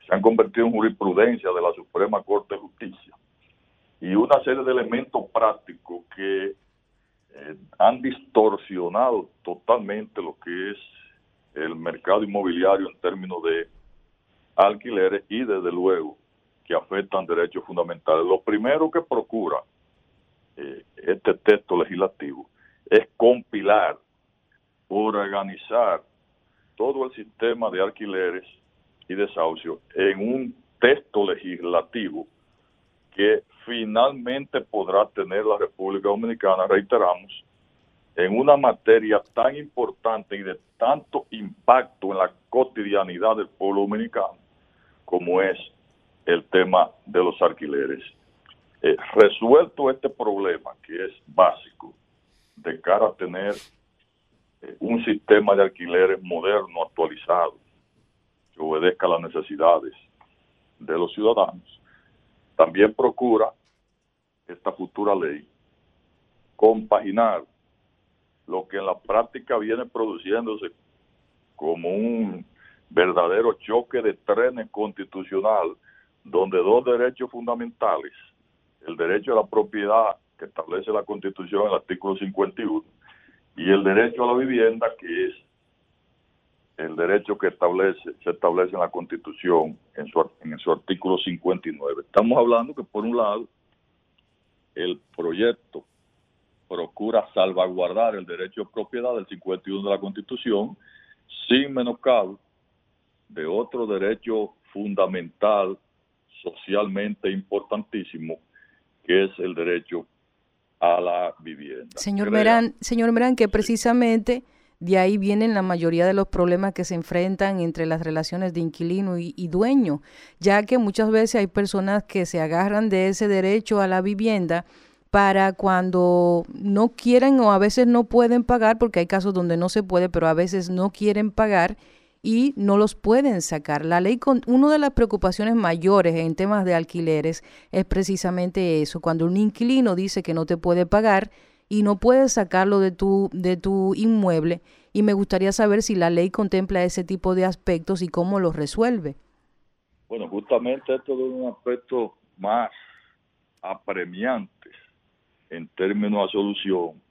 se han convertido en jurisprudencia de la Suprema Corte de Justicia y una serie de elementos prácticos que eh, han distorsionado totalmente lo que es el mercado inmobiliario en términos de alquileres y desde luego que afectan derechos fundamentales. Lo primero que procura eh, este texto legislativo es compilar, organizar todo el sistema de alquileres y desahucio en un texto legislativo que finalmente podrá tener la República Dominicana, reiteramos, en una materia tan importante y de tanto impacto en la cotidianidad del pueblo dominicano como es el tema de los alquileres. Eh, resuelto este problema que es básico de cara a tener eh, un sistema de alquileres moderno, actualizado, que obedezca a las necesidades de los ciudadanos, también procura esta futura ley compaginar lo que en la práctica viene produciéndose como un verdadero choque de trenes constitucional donde dos derechos fundamentales, el derecho a la propiedad que establece la Constitución en el artículo 51 y el derecho a la vivienda que es el derecho que establece se establece en la Constitución en su, en su artículo 59. Estamos hablando que por un lado el proyecto procura salvaguardar el derecho de propiedad del 51 de la Constitución sin menoscabo de otro derecho fundamental socialmente importantísimo que es el derecho a la vivienda. Señor Merán, señor Merán, que precisamente de ahí vienen la mayoría de los problemas que se enfrentan entre las relaciones de inquilino y, dueño, ya que muchas veces hay personas que se agarran de ese derecho a la vivienda para cuando no quieren o a veces no pueden pagar, porque hay casos donde no se puede, pero a veces no quieren pagar y no los pueden sacar. La ley, con, una de las preocupaciones mayores en temas de alquileres es precisamente eso, cuando un inquilino dice que no te puede pagar, y no puedes sacarlo de tu, de tu inmueble. Y me gustaría saber si la ley contempla ese tipo de aspectos y cómo los resuelve. Bueno, justamente esto es un aspecto más apremiante en términos de solución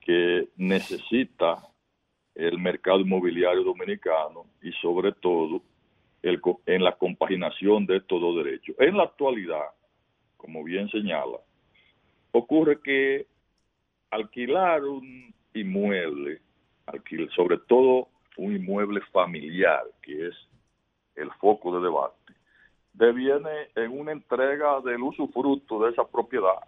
que necesita el mercado inmobiliario dominicano y sobre todo el, en la compaginación de estos dos derechos. En la actualidad, como bien señala, ocurre que alquilar un inmueble, sobre todo un inmueble familiar, que es el foco de debate, deviene en una entrega del usufructo de esa propiedad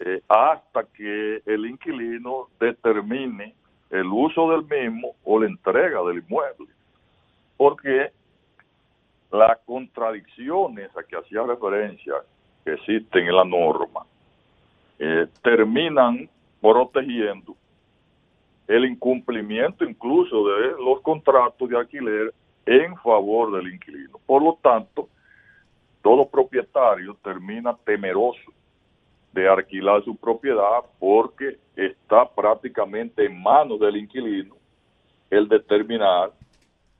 eh, hasta que el inquilino determine el uso del mismo o la entrega del inmueble. Porque las contradicciones a que hacía referencia que existen en la norma eh, terminan protegiendo el incumplimiento incluso de los contratos de alquiler en favor del inquilino. Por lo tanto, todo propietario termina temeroso de alquilar su propiedad porque está prácticamente en manos del inquilino el determinar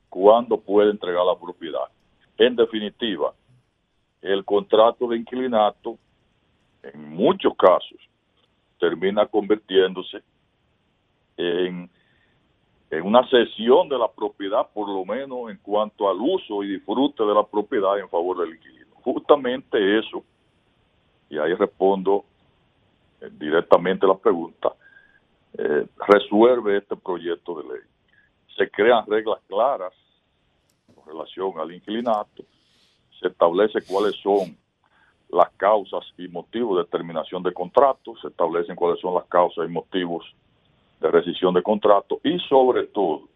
cuándo puede entregar la propiedad. En definitiva, el contrato de inquilinato, en muchos casos, termina convirtiéndose en, en una cesión de la propiedad, por lo menos en cuanto al uso y disfrute de la propiedad en favor del inquilino. Justamente eso, y ahí respondo eh, directamente la pregunta, eh, resuelve este proyecto de ley. Se crean reglas claras con relación al inquilinato, se establece cuáles son las causas y motivos de terminación de contrato, se establecen cuáles son las causas y motivos de rescisión de contrato. Y sobre todo,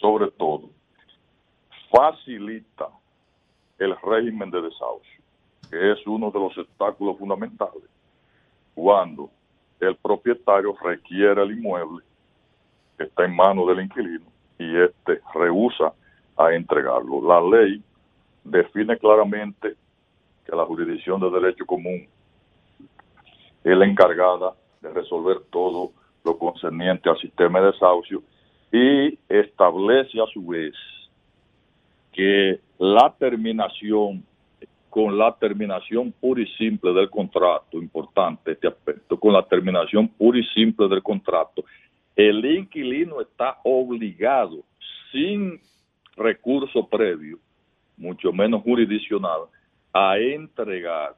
sobre todo, facilita el régimen de desahucio, que es uno de los obstáculos fundamentales cuando el propietario requiere el inmueble está en manos del inquilino y este rehúsa a entregarlo. La ley define claramente que la jurisdicción de derecho común es la encargada de resolver todo lo concerniente al sistema de desahucio y establece a su vez que la terminación con la terminación pura y simple del contrato, importante este aspecto, con la terminación pura y simple del contrato, el inquilino está obligado, sin recurso previo, mucho menos jurisdiccional, a entregar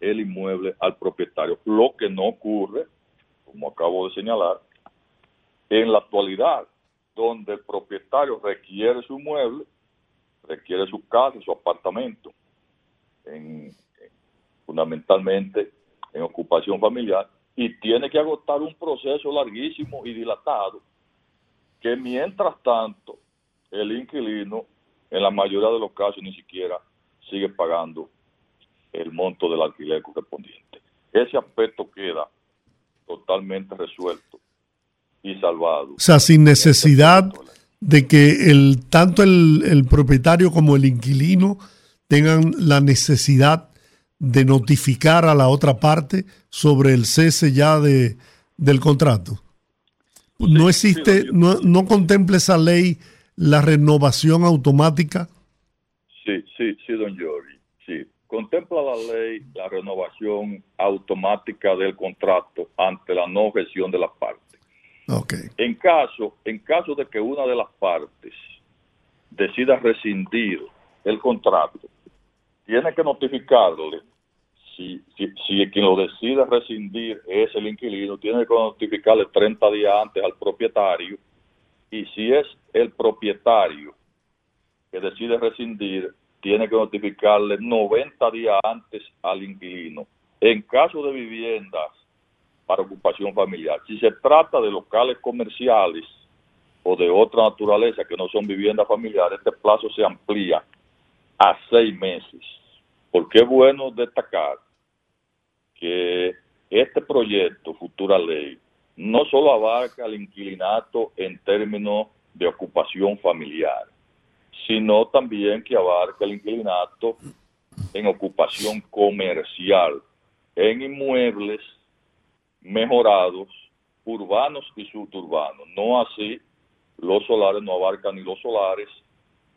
el inmueble al propietario, lo que no ocurre, como acabo de señalar, en la actualidad, donde el propietario requiere su inmueble, requiere su casa, su apartamento, fundamentalmente en ocupación familiar, y tiene que agotar un proceso larguísimo y dilatado, que mientras tanto el inquilino, en la mayoría de los casos, ni siquiera sigue pagando el monto del alquiler correspondiente. Ese aspecto queda totalmente resuelto y salvado. O sea, sin necesidad de que el tanto el, el propietario como el inquilino tengan la necesidad de notificar a la otra parte sobre el cese ya de, del contrato. no existe, no, no contempla esa ley la renovación automática. Sí, sí, sí, don Giorgi, sí. Contempla la ley la renovación automática del contrato ante la no gestión de las partes. Okay. En caso, en caso de que una de las partes decida rescindir el contrato, tiene que notificarle si, quien lo decide rescindir es el inquilino, tiene que notificarle 30 días antes al propietario y si es el propietario que decide rescindir, tiene que notificarle 90 días antes al inquilino. En caso de viviendas para ocupación familiar, si se trata de locales comerciales o de otra naturaleza que no son viviendas familiares, este plazo se amplía a seis meses. Porque es bueno destacar que este proyecto, futura ley, no solo abarca el inquilinato en términos de ocupación familiar, sino también que abarca el inquilinato en ocupación comercial, en inmuebles mejorados, urbanos y suburbanos. No así, los solares no abarcan ni los solares,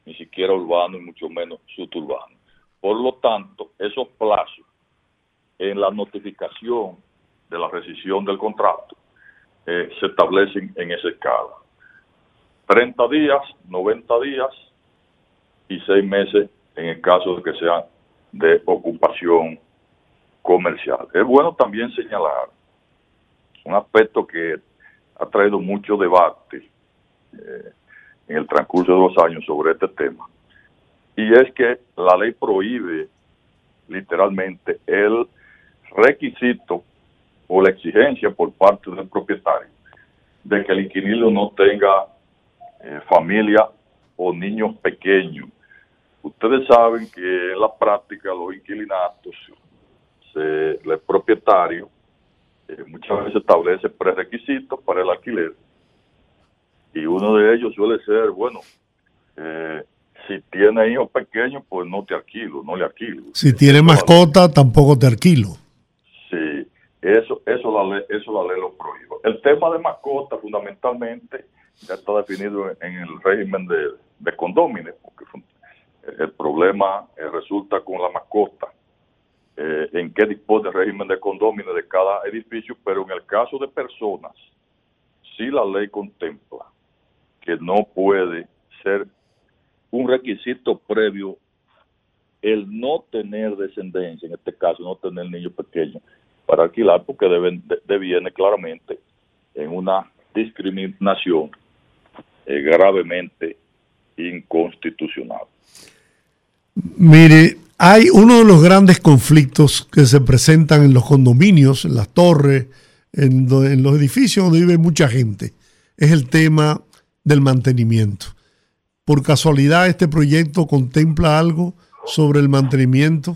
ni siquiera urbanos y mucho menos suburbanos. Por lo tanto, esos plazos en la notificación de la rescisión del contrato eh, se establecen en esa escala. 30 días, 90 días y 6 meses en el caso de que sean de ocupación comercial. Es bueno también señalar un aspecto que ha traído mucho debate eh, en el transcurso de los años sobre este tema, y es que la ley prohíbe literalmente el requisito o la exigencia por parte del propietario de que el inquilino no tenga eh, familia o niños pequeños. Ustedes saben que en la práctica los inquilinatos, el propietario eh, muchas veces establece prerequisitos para el alquiler y uno de ellos suele ser, bueno, eh, si tiene hijos pequeños, pues no te alquilo, no le alquilo. Si tiene mascota, tampoco te alquilo. Sí, eso, eso, la ley, eso la ley lo prohíbe. El tema de mascota, fundamentalmente, ya está definido en el régimen de, de condóminos, porque el problema eh, resulta con la mascota, eh, en qué dispone el régimen de condóminos de cada edificio, pero en el caso de personas, sí la ley contempla que no puede ser un requisito previo el no tener descendencia, en este caso no tener niños pequeños, para alquilar, porque deben, deviene claramente en una discriminación eh, gravemente inconstitucional. Mire, hay uno de los grandes conflictos que se presentan en los condominios, en las torres, en, en los edificios donde vive mucha gente, es el tema del mantenimiento. ¿Por casualidad este proyecto contempla algo sobre el mantenimiento?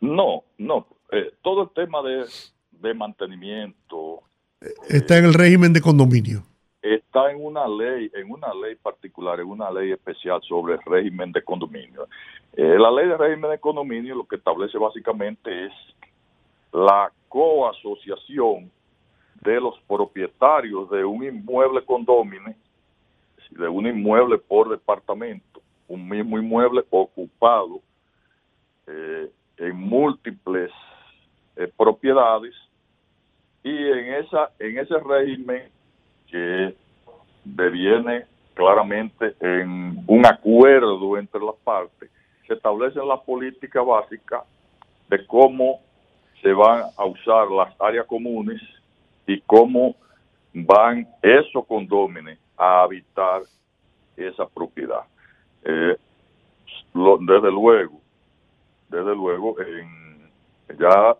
No, no. Eh, todo el tema de, mantenimiento. Está en el régimen de condominio. está en una ley, en una ley particular, en una ley especial sobre el régimen de condominio. Eh, la ley de régimen de condominio lo que establece básicamente es la coasociación de los propietarios de un inmueble condominio, de un inmueble por departamento, un mismo inmueble ocupado eh, en múltiples eh, propiedades y en esa en ese régimen que deviene claramente en un acuerdo entre las partes se establecen las políticas básicas de cómo se van a usar las áreas comunes y cómo van esos condóminos a habitar esa propiedad. Eh, desde luego, desde luego, ya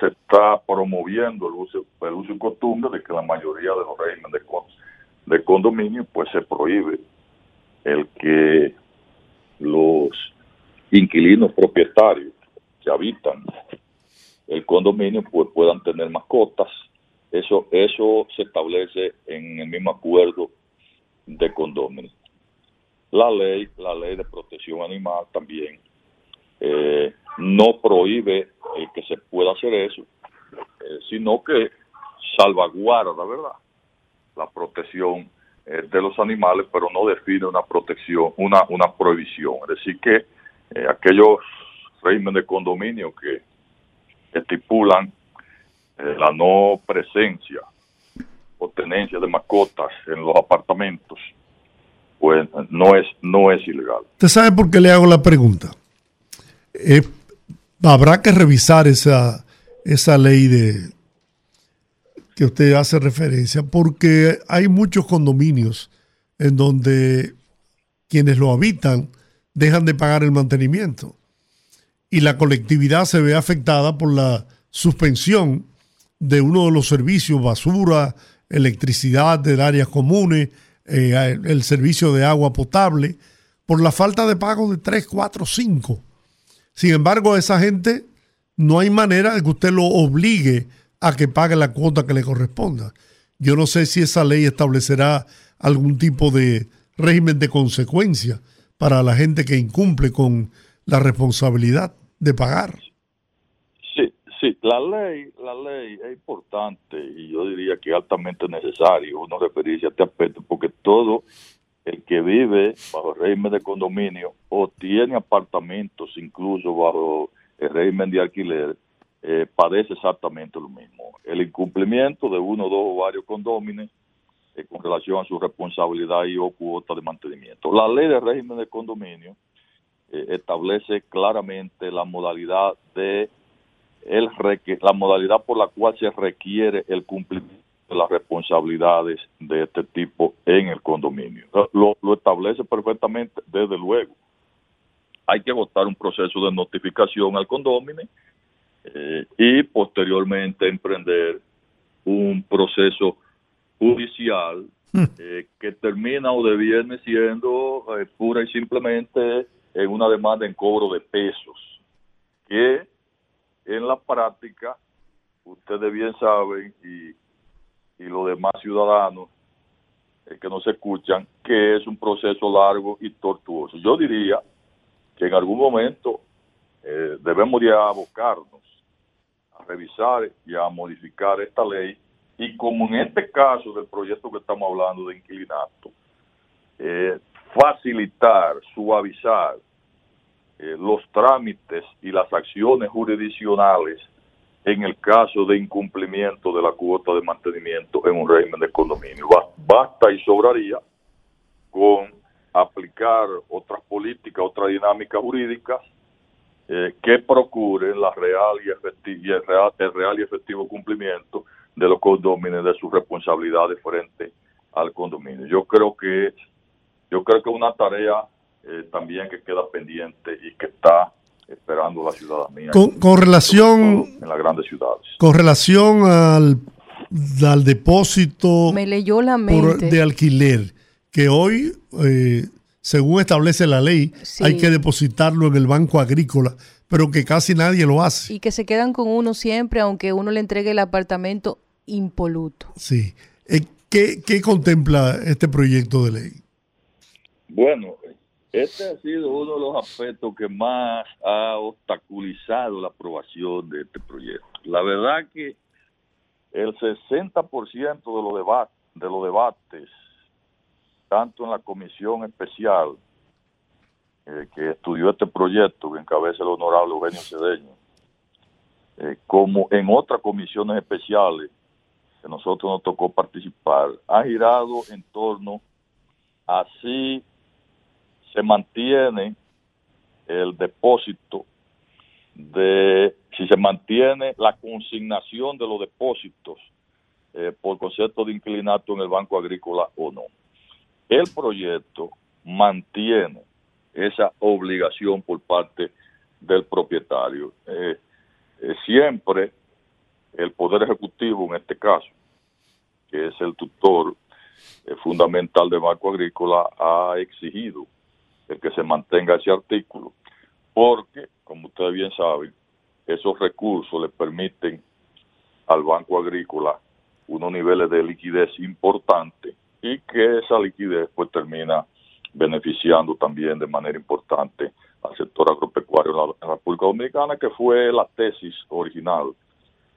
se está promoviendo el uso, el y costumbre de que la mayoría de los regímenes de, de condominio pues se prohíbe el que los inquilinos propietarios que habitan el condominio pues puedan tener mascotas. Eso, eso se establece en el mismo acuerdo de condominio. La ley, la ley de protección animal también eh, no prohíbe que se pueda hacer eso, eh, sino que salvaguarda, ¿verdad? La protección eh, de los animales, pero no define una protección, una, una prohibición. Es decir, que aquellos regímenes de condominio que estipulan la no presencia o tenencia de mascotas en los apartamentos, pues no es, no es ilegal. ¿Usted sabe por qué le hago la pregunta? Eh, habrá que revisar esa, esa ley de que usted hace referencia, porque hay muchos condominios en donde quienes lo habitan dejan de pagar el mantenimiento y la colectividad se ve afectada por la suspensión de uno de los servicios, basura, electricidad de áreas comunes, eh, el servicio de agua potable, por la falta de pago de 3, 4, 5 sin embargo, a esa gente no hay manera de que usted lo obligue a que pague la cuota que le corresponda. Yo no sé si esa ley establecerá algún tipo de régimen de consecuencia para la gente que incumple con la responsabilidad de pagar. Sí, la ley, la ley es importante y yo diría que altamente necesario uno referirse a este aspecto porque todo el que vive bajo el régimen de condominio o tiene apartamentos incluso bajo el régimen de alquiler, eh, padece exactamente lo mismo. El incumplimiento de uno, dos o varios condóminos eh, con relación a su responsabilidad y o cuota de mantenimiento. La ley de régimen de condominio eh, establece claramente la modalidad de el la modalidad por la cual se requiere el cumplimiento las responsabilidades de este tipo en el condominio. Lo, establece perfectamente desde luego. Hay que votar un proceso de notificación al condominio eh, y posteriormente emprender un proceso judicial hmm. eh, que termina o deviene siendo eh, pura y simplemente en una demanda en cobro de pesos, que en la práctica, ustedes bien saben, y y los demás ciudadanos eh, que no se escuchan, que es un proceso largo y tortuoso. Yo diría que en algún momento eh, debemos de abocarnos a revisar y a modificar esta ley y como en este caso del proyecto que estamos hablando de inquilinato, eh, facilitar, suavizar los trámites y las acciones jurisdiccionales en el caso de incumplimiento de la cuota de mantenimiento en un régimen de condominio. Basta y sobraría con aplicar otras políticas, otras dinámicas jurídicas eh, que procuren la real y, el, real, y efectivo cumplimiento de los condóminos de sus responsabilidades frente al condominio. Yo creo que yo creo que es una tarea eh, también que queda pendiente y que está esperando la ciudadanía. Con, relación en las grandes ciudades. Con relación al, al depósito Me leyó la mente. de alquiler, que hoy, eh, según establece la ley, hay que depositarlo en el banco agrícola, pero que casi nadie lo hace. Y que se quedan con uno siempre, aunque uno le entregue el apartamento impoluto. Sí. Eh, ¿Qué, ¿Qué contempla este proyecto de ley? Bueno, este ha sido uno de los aspectos que más ha obstaculizado la aprobación de este proyecto. La verdad que el 60% de los, debates, de los debates, tanto en la comisión especial eh, que estudió este proyecto, que encabeza el honorable Eugenio Cedeño, eh, como en otras comisiones especiales que nosotros nos tocó participar, ha girado en torno a si se mantiene el depósito de si se mantiene la consignación de los depósitos eh, por concepto de inclinato en el Banco Agrícola o no. El proyecto mantiene esa obligación por parte del propietario. Eh, eh, siempre el Poder Ejecutivo, en este caso, que es el tutor fundamental del Banco Agrícola, ha exigido el que se mantenga ese artículo, porque, como ustedes bien saben, esos recursos le permiten al Banco Agrícola unos niveles de liquidez importantes y que esa liquidez pues termina beneficiando también de manera importante al sector agropecuario en la, República Dominicana, que fue la tesis original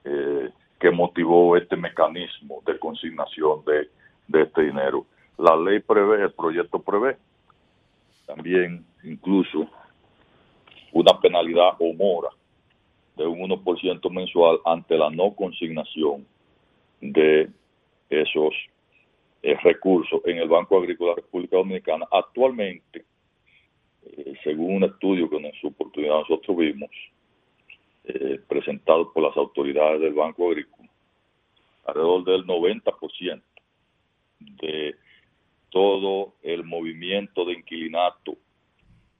eh, que motivó este mecanismo de consignación de, de este dinero. La ley prevé, el proyecto prevé también incluso una penalidad o mora de un 1% mensual ante la no consignación de esos eh, recursos en el Banco Agrícola de la República Dominicana. Actualmente, eh, según un estudio que en su oportunidad nosotros vimos, eh, presentado por las autoridades del Banco Agrícola, alrededor del 90% de todo el movimiento de inquilinato,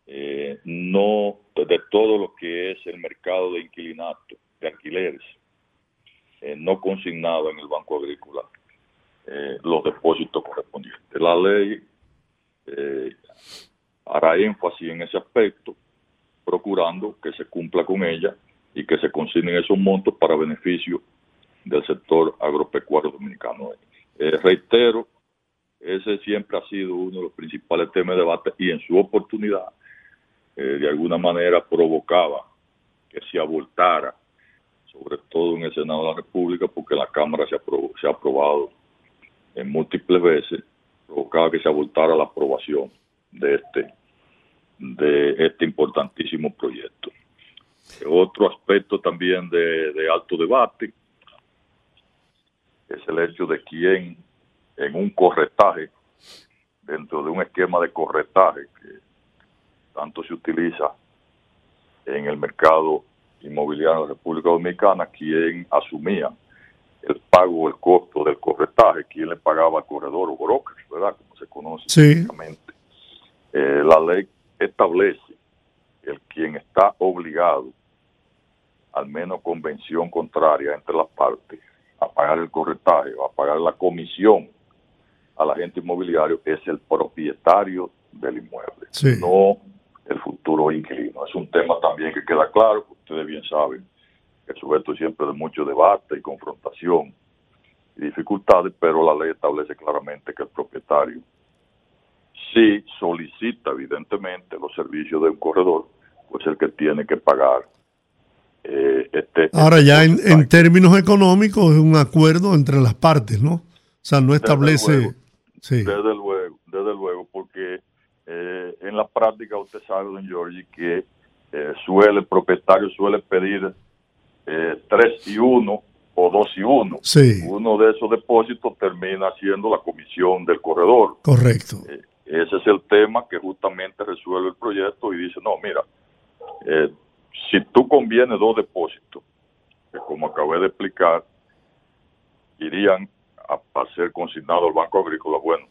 eh, no de todo lo que es el mercado de inquilinato, de alquileres, eh, no consignado en el Banco Agrícola eh, los depósitos correspondientes. La ley hará énfasis en ese aspecto, procurando que se cumpla con ella y que se consignen esos montos para beneficio del sector agropecuario dominicano. reitero ese siempre ha sido uno de los principales temas de debate y en su oportunidad, eh, de alguna manera, provocaba que se abortara, sobre todo en el Senado de la República, porque la Cámara se, se ha aprobado en múltiples veces, provocaba que se abortara la aprobación de este, de este importantísimo proyecto. Otro aspecto también de, de alto debate es el hecho de quién en un corretaje, dentro de un esquema de corretaje que tanto se utiliza en el mercado inmobiliario de la República Dominicana, quien asumía el pago, el costo del corretaje, quien le pagaba al corredor o broker, ¿verdad? Como se conoce sí. Eh, la ley establece el quien está obligado, al menos convención contraria entre las partes, a pagar el corretaje o a pagar la comisión al agente inmobiliario es el propietario del inmueble, no el futuro inquilino. Es un tema también que queda claro, ustedes bien saben, que sujeto siempre de mucho debate y confrontación y dificultades, pero la ley establece claramente que el propietario si solicita evidentemente los servicios de un corredor, pues el que tiene que pagar eh, este... Ahora ya en, en, términos económicos es un acuerdo entre las partes, ¿no? O sea, no establece... Desde luego, desde luego, porque eh, en la práctica usted sabe, don Giorgi, que eh, suele, el propietario suele pedir eh, tres y uno o dos y uno. Uno de esos depósitos termina siendo la comisión del corredor. Correcto. ese es el tema que justamente resuelve el proyecto y dice, no, mira, si tú convienes dos depósitos, que como acabé de explicar, irían a, ser consignado al Banco Agrícola, bueno,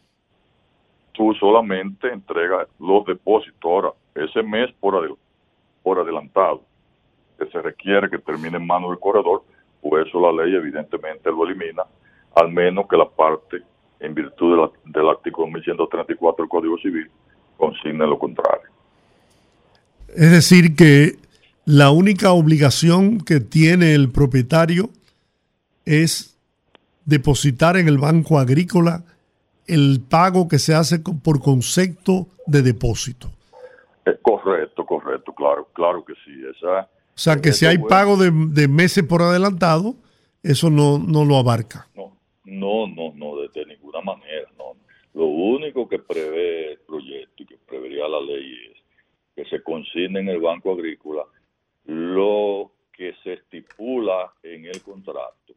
tú solamente entregas los depósitos ahora, ese mes por, por adelantado, que se requiere que termine en manos del corredor, pues eso la ley evidentemente lo elimina, al menos que la parte, en virtud del artículo 1134 del Código Civil, consigne lo contrario. Es decir, que la única obligación que tiene el propietario es depositar en el Banco Agrícola el pago que se hace por concepto de depósito. correcto, correcto, claro, claro que sí. Esa, o sea que si hay pago de, meses por adelantado, eso no, no lo abarca. No, no, no, no, de, ninguna manera. No. Lo único que prevé el proyecto y que prevería la ley es que se consigne en el Banco Agrícola lo que se estipula en el contrato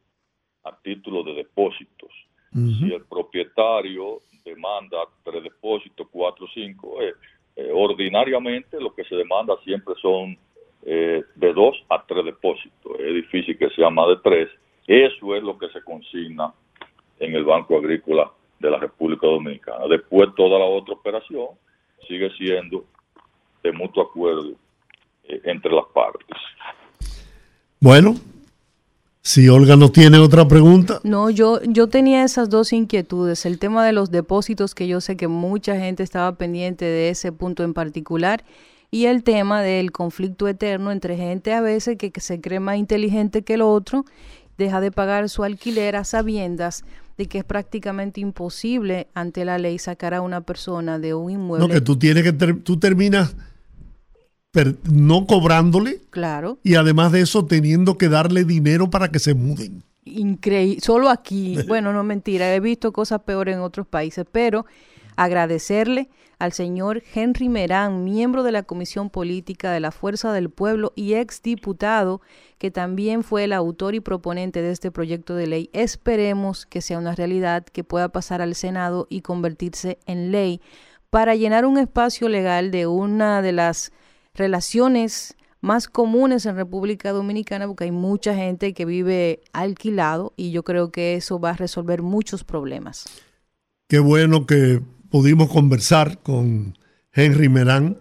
a título de depósitos. Si el propietario demanda tres depósitos, cuatro cinco, eh, eh, ordinariamente lo que se demanda siempre son eh, de dos a tres depósitos. Es difícil que sea más de tres. Eso es lo que se consigna en el Banco Agrícola de la República Dominicana. Después toda la otra operación sigue siendo de mutuo acuerdo entre las partes. Bueno, si Olga no tiene otra pregunta. No, yo, yo tenía esas dos inquietudes. El tema de los depósitos, que yo sé que mucha gente estaba pendiente de ese punto en particular, y el tema del conflicto eterno entre gente a veces que, se cree más inteligente que el otro, deja de pagar su alquiler a sabiendas de que es prácticamente imposible ante la ley sacar a una persona de un inmueble. No, que tú tienes que, tú terminas no cobrándole. Claro. Y además de eso, teniendo que darle dinero para que se muden. Increíble. Solo aquí, *laughs* bueno, no mentira, he visto cosas peores en otros países, pero agradecerle al señor Henry Merán, miembro de la Comisión Política de la Fuerza del Pueblo y exdiputado, que también fue el autor y proponente de este proyecto de ley. Esperemos que sea una realidad, que pueda pasar al Senado y convertirse en ley para llenar un espacio legal de una de las relaciones más comunes en República Dominicana porque hay mucha gente que vive alquilado y yo creo que eso va a resolver muchos problemas. Qué bueno que pudimos conversar con Henry Merán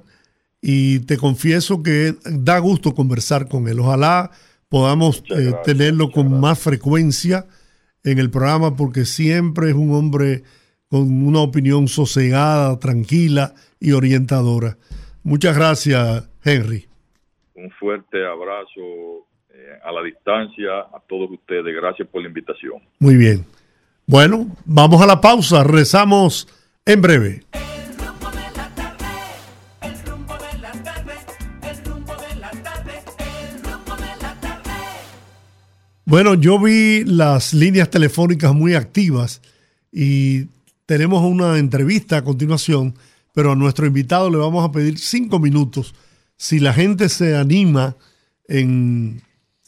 y te confieso que da gusto conversar con él. Ojalá podamos eh, tenerlo con más frecuencia en el programa porque siempre es un hombre con una opinión sosegada, tranquila y orientadora. Muchas gracias, Henry. Un fuerte abrazo eh, a la distancia a todos ustedes. Gracias por la invitación. Muy bien. Bueno, vamos a la pausa. Rezamos en breve. Bueno, yo vi las líneas telefónicas muy activas y tenemos una entrevista a continuación pero a nuestro invitado le vamos a pedir cinco minutos. Si la gente se anima en,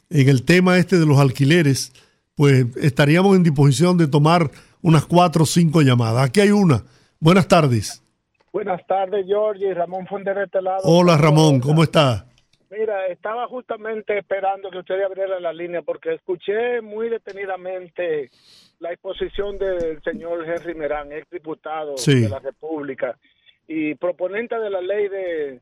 el tema este de los alquileres, pues estaríamos en disposición de tomar unas cuatro o cinco llamadas. Aquí hay una. Buenas tardes. Buenas tardes, George. Ramón Fonder de este lado. Hola, Ramón. ¿Cómo está? Mira, estaba justamente esperando que usted abriera la línea porque escuché muy detenidamente la exposición del señor Henry Merán, ex diputado de la República y proponente de la ley de,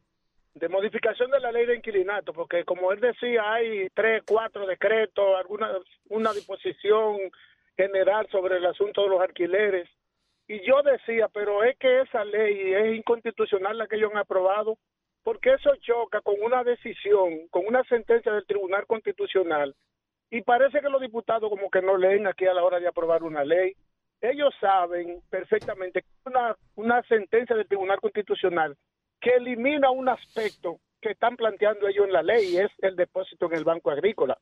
de modificación de la ley de inquilinato, porque como él decía, hay tres, cuatro decretos, alguna una disposición general sobre el asunto de los alquileres. Y yo decía, pero es que esa ley es inconstitucional la que ellos han aprobado, porque eso choca con una decisión, con una sentencia del Tribunal Constitucional. Y parece que los diputados como que no leen aquí a la hora de aprobar una ley ellos saben perfectamente que una, una sentencia del Tribunal Constitucional que elimina un aspecto que están planteando ellos en la ley, es el depósito en el Banco Agrícola.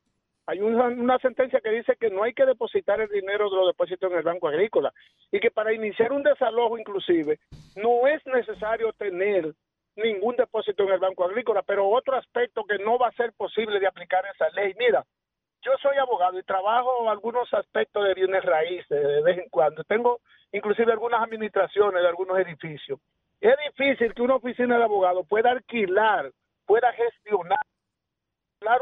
Hay una, una, sentencia que dice que no hay que depositar el dinero de los depósitos en el Banco Agrícola y que para iniciar un desalojo inclusive no es necesario tener ningún depósito en el Banco Agrícola, pero otro aspecto que no va a ser posible de aplicar esa ley, mira, yo soy abogado y trabajo algunos aspectos de bienes raíces de vez en cuando. Tengo inclusive algunas administraciones de algunos edificios. Es difícil que una oficina de abogado pueda alquilar, pueda gestionar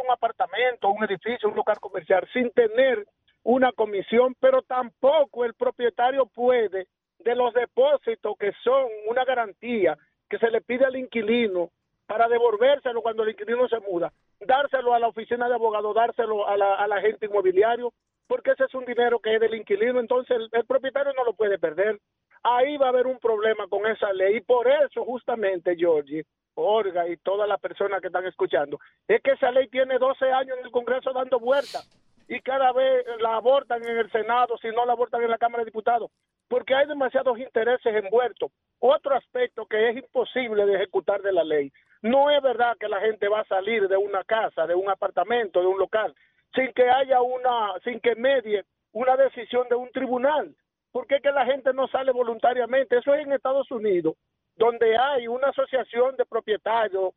un apartamento, un edificio, un local comercial sin tener una comisión, pero tampoco el propietario puede de los depósitos que son una garantía que se le pide al inquilino para devolvérselo cuando el inquilino se muda, dárselo a la oficina de abogado, dárselo a la, a la agente inmobiliario, porque ese es un dinero que es del inquilino, entonces el, propietario no lo puede perder. Ahí va a haber un problema con esa ley y por eso justamente, Georgie, Olga y todas las personas que están escuchando, es que esa ley tiene 12 años en el Congreso dando vueltas y cada vez la abortan en el Senado, si no la abortan en la Cámara de Diputados, porque hay demasiados intereses envueltos. Otro aspecto que es imposible de ejecutar de la ley. No es verdad que la gente va a salir de una casa, de un apartamento, de un local, sin que haya una, sin que medie una decisión de un tribunal. porque es que la gente no sale voluntariamente? Eso es en Estados Unidos, donde hay una asociación de propietarios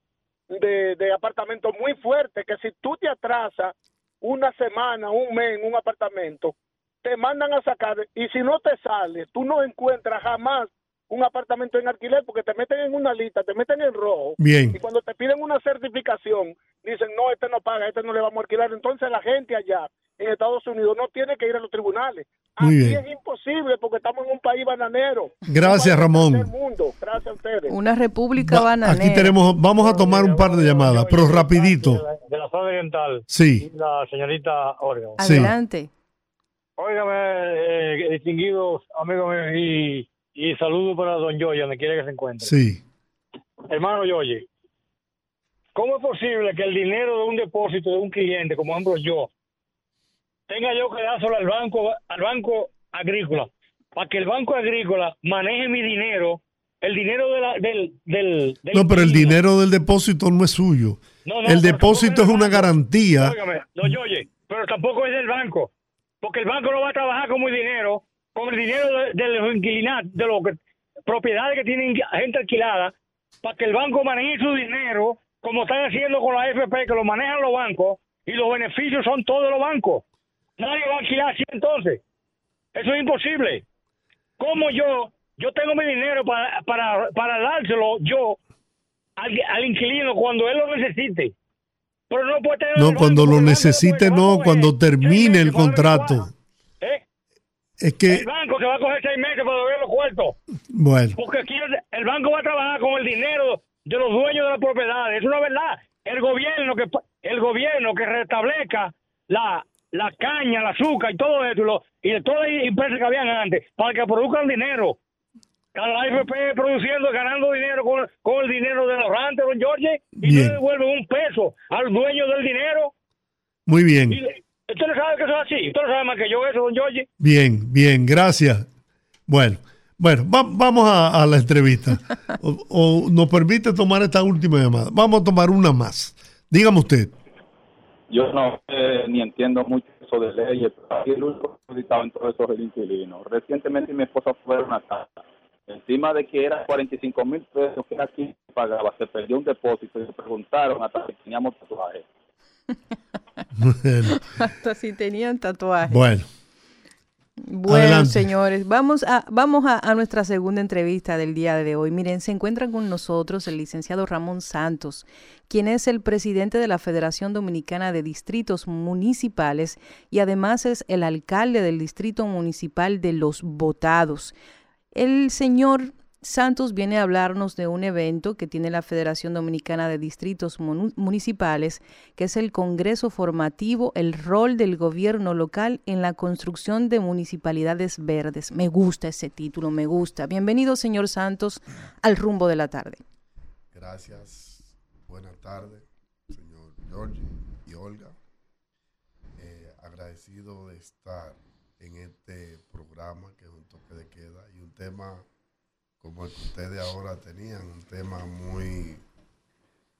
de, de apartamentos muy fuerte, que si tú te atrasas una semana, un mes en un apartamento, te mandan a sacar y si no te sale, tú no encuentras jamás un apartamento en alquiler porque te meten en una lista, te meten en rojo. Bien. Y cuando te piden una certificación, dicen, no, este no paga, este no le vamos a alquilar. Entonces la gente allá en Estados Unidos no tiene que ir a los tribunales. Muy Aquí bien. es imposible porque estamos en un país bananero. Gracias, Ramón. mundo. Gracias a ustedes. Una república Va- bananera. aquí tenemos, vamos a tomar un par de llamadas, pero rapidito. De la zona oriental. Sí. La señorita Orga. Adelante. Óigame, eh, distinguidos amigos míos, y, y saludo para don Yoye, donde quiera que se encuentre. Sí. Hermano Yoye, ¿cómo es posible que el dinero de un depósito de un cliente, como ejemplo yo, tenga yo que dárselo al banco, al banco agrícola, para que el banco agrícola maneje mi dinero, el dinero de la- del, del, del No, pero el dinero del depósito no es suyo. No, no, El depósito es una garantía. Óigame, don Yoye, pero tampoco es del banco, porque el banco no va a trabajar con mi dinero, con el dinero de, de los inquilinatos, de los que- propiedades que tienen gente alquilada, para que el banco maneje su dinero, como están haciendo con la FP, que lo manejan los bancos, y los beneficios son todos los bancos. Nadie va a alquilar así entonces. Eso es imposible. ¿Cómo yo, yo tengo mi dinero para, para, para dárselo yo al, al inquilino cuando él lo necesite? Pero no puede tener No, cuando lo necesite, no, cuando termine el contrato. Es que, El banco que va a coger seis meses para devolver los cuartos. bueno, Porque aquí el, el banco va a trabajar con el dinero de los dueños de la propiedad. Es una verdad. El gobierno que el gobierno que restablezca la, la caña, el azúcar y todo eso, y, lo- y de todas las empresas que habían antes, para que produzcan dinero. La AFP produciendo, ganando dinero con, con el dinero de los rantes, don Jorge, y no le devuelven un peso al dueño del dinero. muy bien. Y usted no sabe que eso es así. Usted no sabe más que yo eso, don Jorge. Bien, bien, gracias. Bueno, bueno, va- vamos a, a la entrevista. *laughs* O, o nos permite tomar esta última llamada. Vamos a tomar una más. Dígame usted. Yo no sé ni entiendo mucho eso de leyes, pero aquí el único perjudicado en todo eso es el inquilino. Recientemente mi esposa fue a una casa. Encima de que era 45 mil pesos que aquí pagaba, se perdió un depósito y le preguntaron hasta si teníamos tatuajes. *laughs* Bueno, Hasta si tenían tatuajes. bueno, Bueno, Adelante. señores, vamos a, vamos a, a nuestra segunda entrevista del día de hoy. Miren, se encuentra con nosotros el licenciado Ramón Santos, quien es el presidente de la Federación Dominicana de Distritos Municipales y además es el alcalde del Distrito Municipal de Los Votados. El señor Santos viene a hablarnos de un evento que tiene la Federación Dominicana de Distritos Municipales, que es el Congreso Formativo, el rol del gobierno local en la construcción de municipalidades verdes. Me gusta ese título, me gusta. Bienvenido, señor Santos, al rumbo de la tarde. Gracias. Buenas tardes, señor George y Olga. Eh, agradecido de estar en este programa que es un toque de queda y un tema como el que ustedes ahora tenían, un tema muy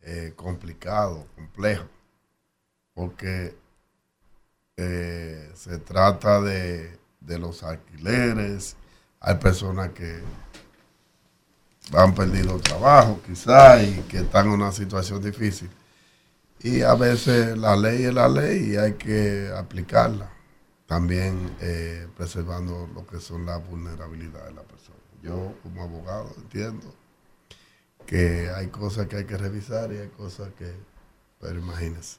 eh, complicado, complejo, porque eh, se trata de, de los alquileres, hay personas que han perdido trabajo quizás y que están en una situación difícil. Y a veces la ley es la ley y hay que aplicarla, también eh, preservando lo que son las vulnerabilidades de la persona. Yo como abogado entiendo que hay cosas que hay que revisar y hay cosas que, pero imagínense.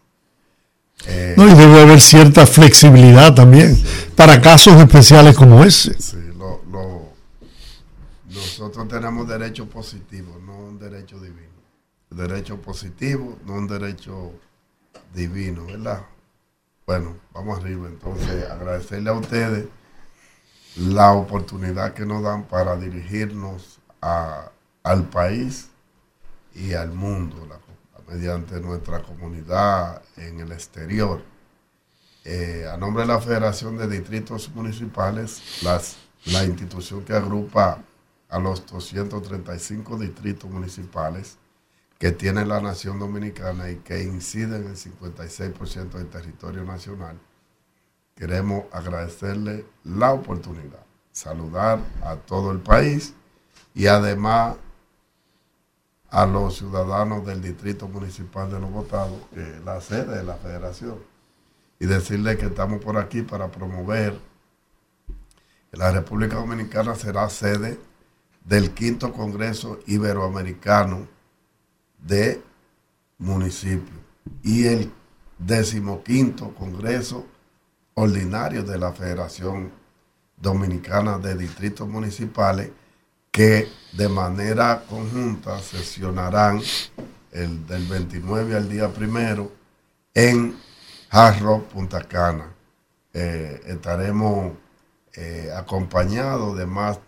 Eh, no, y debe haber cierta flexibilidad también para casos especiales como ese. Sí, lo, lo- nosotros tenemos derecho positivo, no un derecho divino. Derecho positivo, no un derecho divino, ¿verdad? Bueno, vamos arriba. Entonces, agradecerle a ustedes la oportunidad que nos dan para dirigirnos a- al país y al mundo, mediante nuestra comunidad en el exterior. eh, a nombre de la Federación de Distritos Municipales, las, la institución que agrupa a los 235 distritos municipales que tiene la nación dominicana y que incide en el 56% del territorio nacional, queremos agradecerle la oportunidad, saludar a todo el país y además a los ciudadanos del Distrito Municipal de Los Botados, que es la sede de la federación, y decirle que estamos por aquí para promover que la República Dominicana será sede del quinto Congreso Iberoamericano de Municipios y el decimoquinto Congreso Ordinario de la Federación Dominicana de Distritos Municipales que de manera conjunta sesionarán el del 29 al día primero en Hard Punta Cana. Eh, estaremos eh, acompañados de más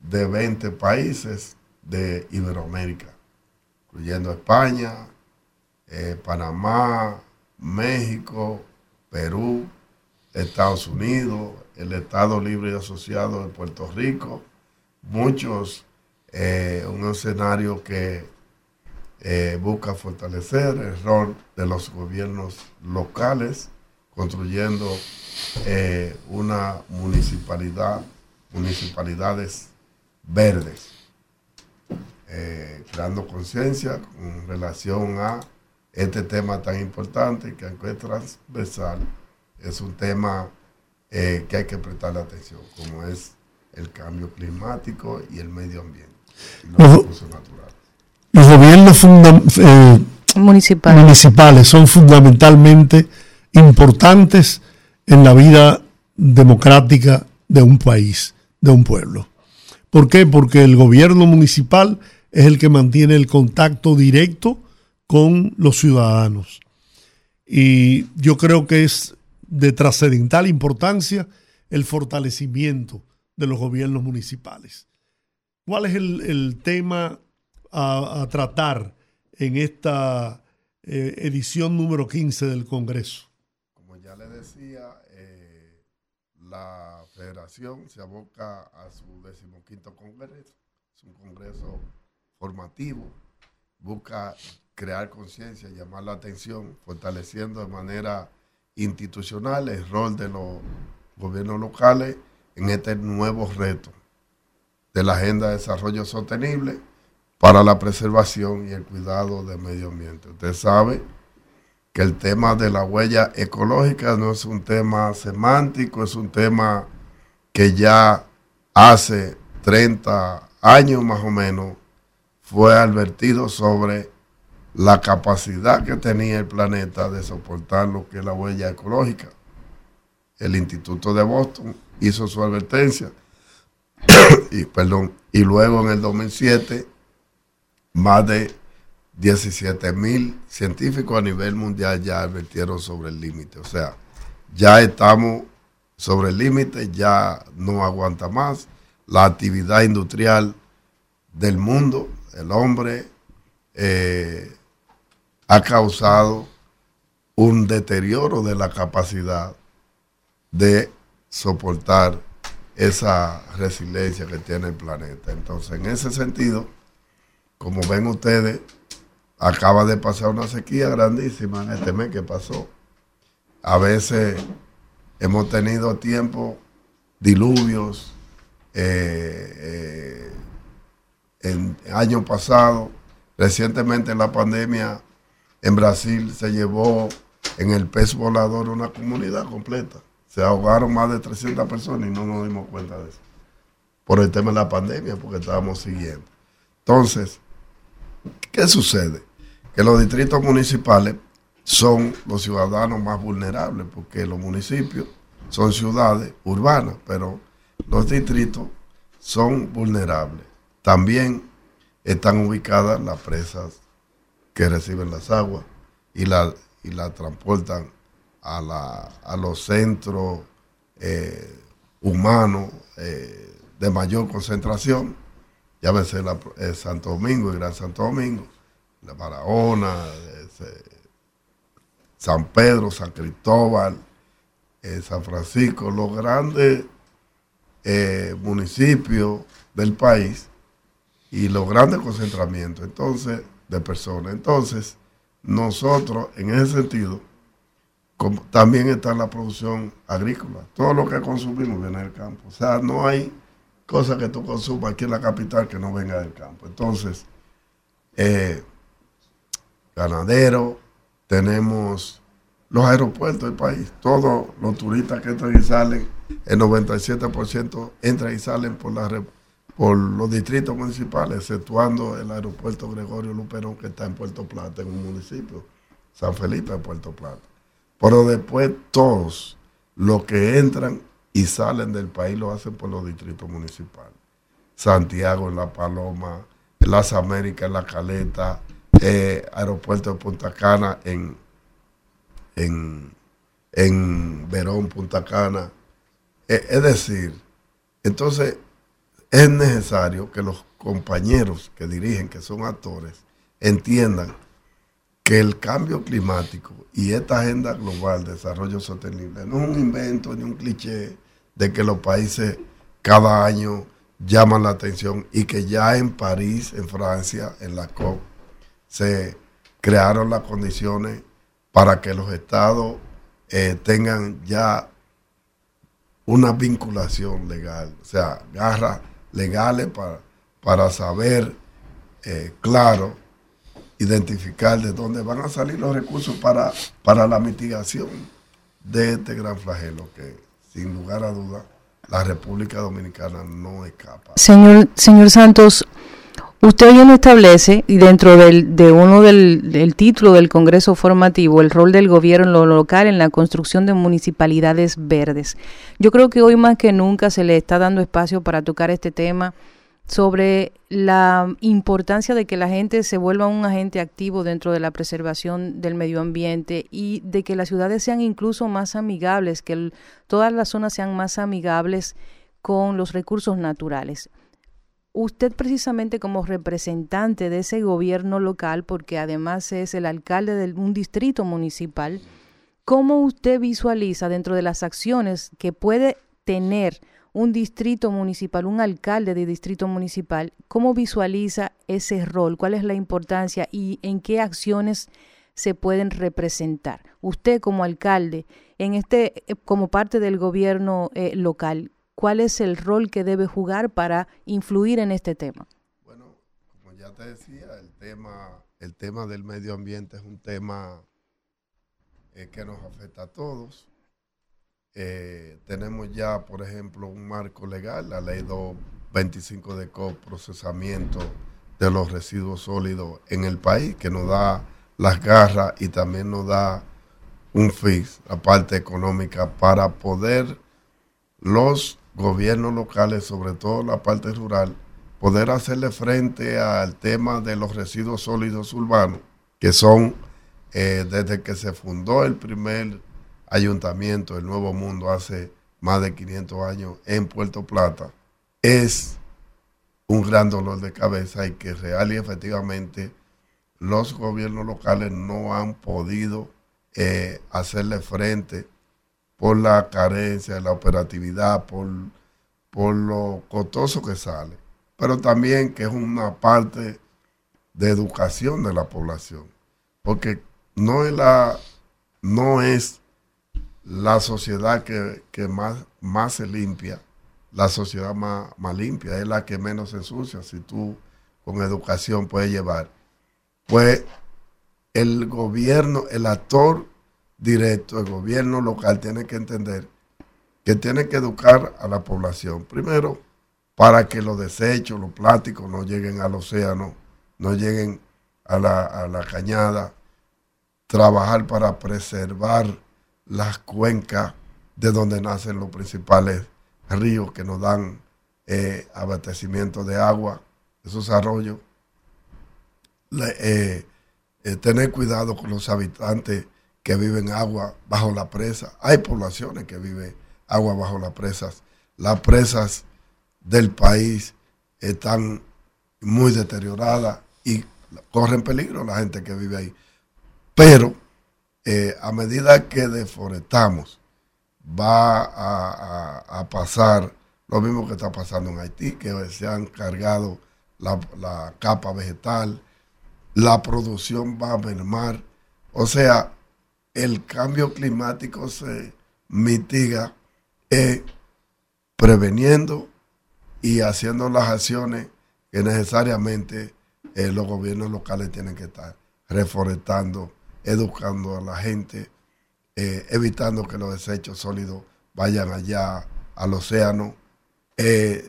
de 20 países de Iberoamérica, incluyendo España, eh, Panamá, México, Perú, Estados Unidos, el Estado Libre y Asociado de Puerto Rico, muchos, eh, un escenario que eh, busca fortalecer el rol de los gobiernos locales, construyendo eh, una municipalidad, municipalidades verdes, creando conciencia con relación a este tema tan importante que es transversal, es un tema que hay que prestarle atención, como es el cambio climático y el medio ambiente. Los, gobiernos eh, municipales son fundamentalmente importantes en la vida democrática de un país, de un pueblo. ¿Por qué? Porque el gobierno municipal es el que mantiene el contacto directo con los ciudadanos. Y yo creo que es de trascendental importancia el fortalecimiento de los gobiernos municipales. ¿Cuál es el, tema a, tratar en esta eh, edición número 15 del Congreso? Como ya le decía, eh, la federación se aboca a su decimoquinto Congreso. Es un Congreso formativo, busca crear conciencia, llamar la atención, fortaleciendo de manera institucional el rol de los gobiernos locales en este nuevo reto de la Agenda de Desarrollo Sostenible para la preservación y el cuidado del medio ambiente. Usted sabe que el tema de la huella ecológica no es un tema semántico, es un tema que ya hace 30 años más o menos fue advertido sobre la capacidad que tenía el planeta de soportar lo que es la huella ecológica. El Instituto de Boston hizo su advertencia. *coughs* y, perdón, y luego en el 2007, más de 17 mil científicos a nivel mundial ya advirtieron sobre el límite. O sea, ya estamos sobre el límite, ya no aguanta más. La actividad industrial del mundo, el hombre, eh, ha causado un deterioro de la capacidad de soportar esa resiliencia que tiene el planeta. Entonces, en ese sentido, como ven ustedes, acaba de pasar una sequía grandísima en este mes que pasó. A veces hemos tenido tiempo, diluvios, eh, eh, en año pasado, recientemente en la pandemia, en Brasil se llevó en el pez volador una comunidad completa se ahogaron más de 300 personas y no nos dimos cuenta de eso. Por el tema de la pandemia, porque estábamos siguiendo. Entonces, ¿qué sucede? Que los distritos municipales son los ciudadanos más vulnerables, porque los municipios son ciudades urbanas, pero los distritos son vulnerables. También están ubicadas las presas que reciben las aguas y la, y la transportan a, la, a los centros eh, humanos eh, de mayor concentración, eh, Santo Domingo, y Gran Santo Domingo, la Barahona, San Pedro, San Cristóbal, eh, San Francisco, los grandes eh, municipios del país y los grandes concentramientos. Entonces de personas. Entonces, nosotros en ese sentido, también está la producción agrícola. Todo lo que consumimos viene del campo. O sea, no hay cosa que tú consumas aquí en la capital que no venga del campo. Entonces, eh, ganadero, tenemos los aeropuertos del país, todos los turistas que entran y salen, el 97% entran y salen por, la, por los distritos municipales, exceptuando el aeropuerto Gregorio Luperón que está en Puerto Plata, en un municipio, San Felipe de Puerto Plata. Pero después todos los que entran y salen del país lo hacen por los distritos municipales. Santiago en La Paloma, Las Américas en La Caleta, eh, aeropuerto de Punta Cana en, en, en Verón, Punta Cana. Eh, es decir, entonces es necesario que los compañeros que dirigen, que son actores, entiendan que el cambio climático y esta agenda global de desarrollo sostenible no es un invento ni un cliché de que los países cada año llaman la atención y que ya en París, en Francia, en la COP, se crearon las condiciones para que los estados eh, tengan ya una vinculación legal, o sea, garras legales para, para saber, eh, claro, identificar de dónde van a salir los recursos para, para la mitigación de este gran flagelo que, sin lugar a duda, la República Dominicana no escapa. Señor, señor Santos, Usted hoy no establece, y dentro del, de uno del, título del Congreso Formativo, el rol del gobierno local en la construcción de municipalidades verdes. Yo creo que hoy más que nunca se le está dando espacio para tocar este tema sobre la importancia de que la gente se vuelva un agente activo dentro de la preservación del medio ambiente y de que las ciudades sean incluso más amigables, que todas las zonas sean más amigables con los recursos naturales usted precisamente como representante de ese gobierno local, porque además es el alcalde de un distrito municipal, ¿cómo usted visualiza dentro de las acciones que puede tener un distrito municipal, un alcalde de distrito municipal, cómo visualiza ese rol, cuál es la importancia y en qué acciones se pueden representar? Usted como alcalde, en este, eh, como parte del gobierno eh, local, cuál es el rol que debe jugar para influir en este tema. Bueno, como ya te decía, el tema, el tema del medio ambiente es un tema eh, que nos afecta a todos. Eh, tenemos ya, por ejemplo, un marco legal, la ley 225 de coprocesamiento de los residuos sólidos en el país, que nos da las garras y también nos da un fix, la parte económica, para poder los gobiernos locales, sobre todo la parte rural, poder hacerle frente al tema de los residuos sólidos urbanos, que son eh, desde que se fundó el primer ayuntamiento del Nuevo Mundo hace más de 500 años en Puerto Plata, es un gran dolor de cabeza y que real y efectivamente los gobiernos locales no han podido eh, hacerle frente por la carencia de la operatividad, por, por lo costoso que sale, pero también que es una parte de educación de la población, porque no es la, no es la sociedad que, más, más se limpia, la sociedad más, más limpia, es la que menos se ensucia, si tú con educación puedes llevar. Pues el gobierno, el actor directo, el gobierno local tiene que entender que tiene que educar a la población. Primero, para que los desechos, los plásticos no lleguen al océano, no lleguen a la, cañada. Trabajar para preservar las cuencas de donde nacen los principales ríos que nos dan eh, abastecimiento de agua, esos arroyos. Eh, eh, tener cuidado con los habitantes que viven agua bajo la presa. Hay poblaciones que viven agua bajo las presas. Las presas del país están muy deterioradas y corren peligro la gente que vive ahí. Pero eh, a medida que deforestamos, va a, pasar lo mismo que está pasando en Haití, que se han cargado la, la capa vegetal, la producción va a mermar. O sea, el cambio climático se mitiga eh, preveniendo y haciendo las acciones que necesariamente eh, los gobiernos locales tienen que estar reforestando, educando a la gente, eh, evitando que los desechos sólidos vayan allá al océano,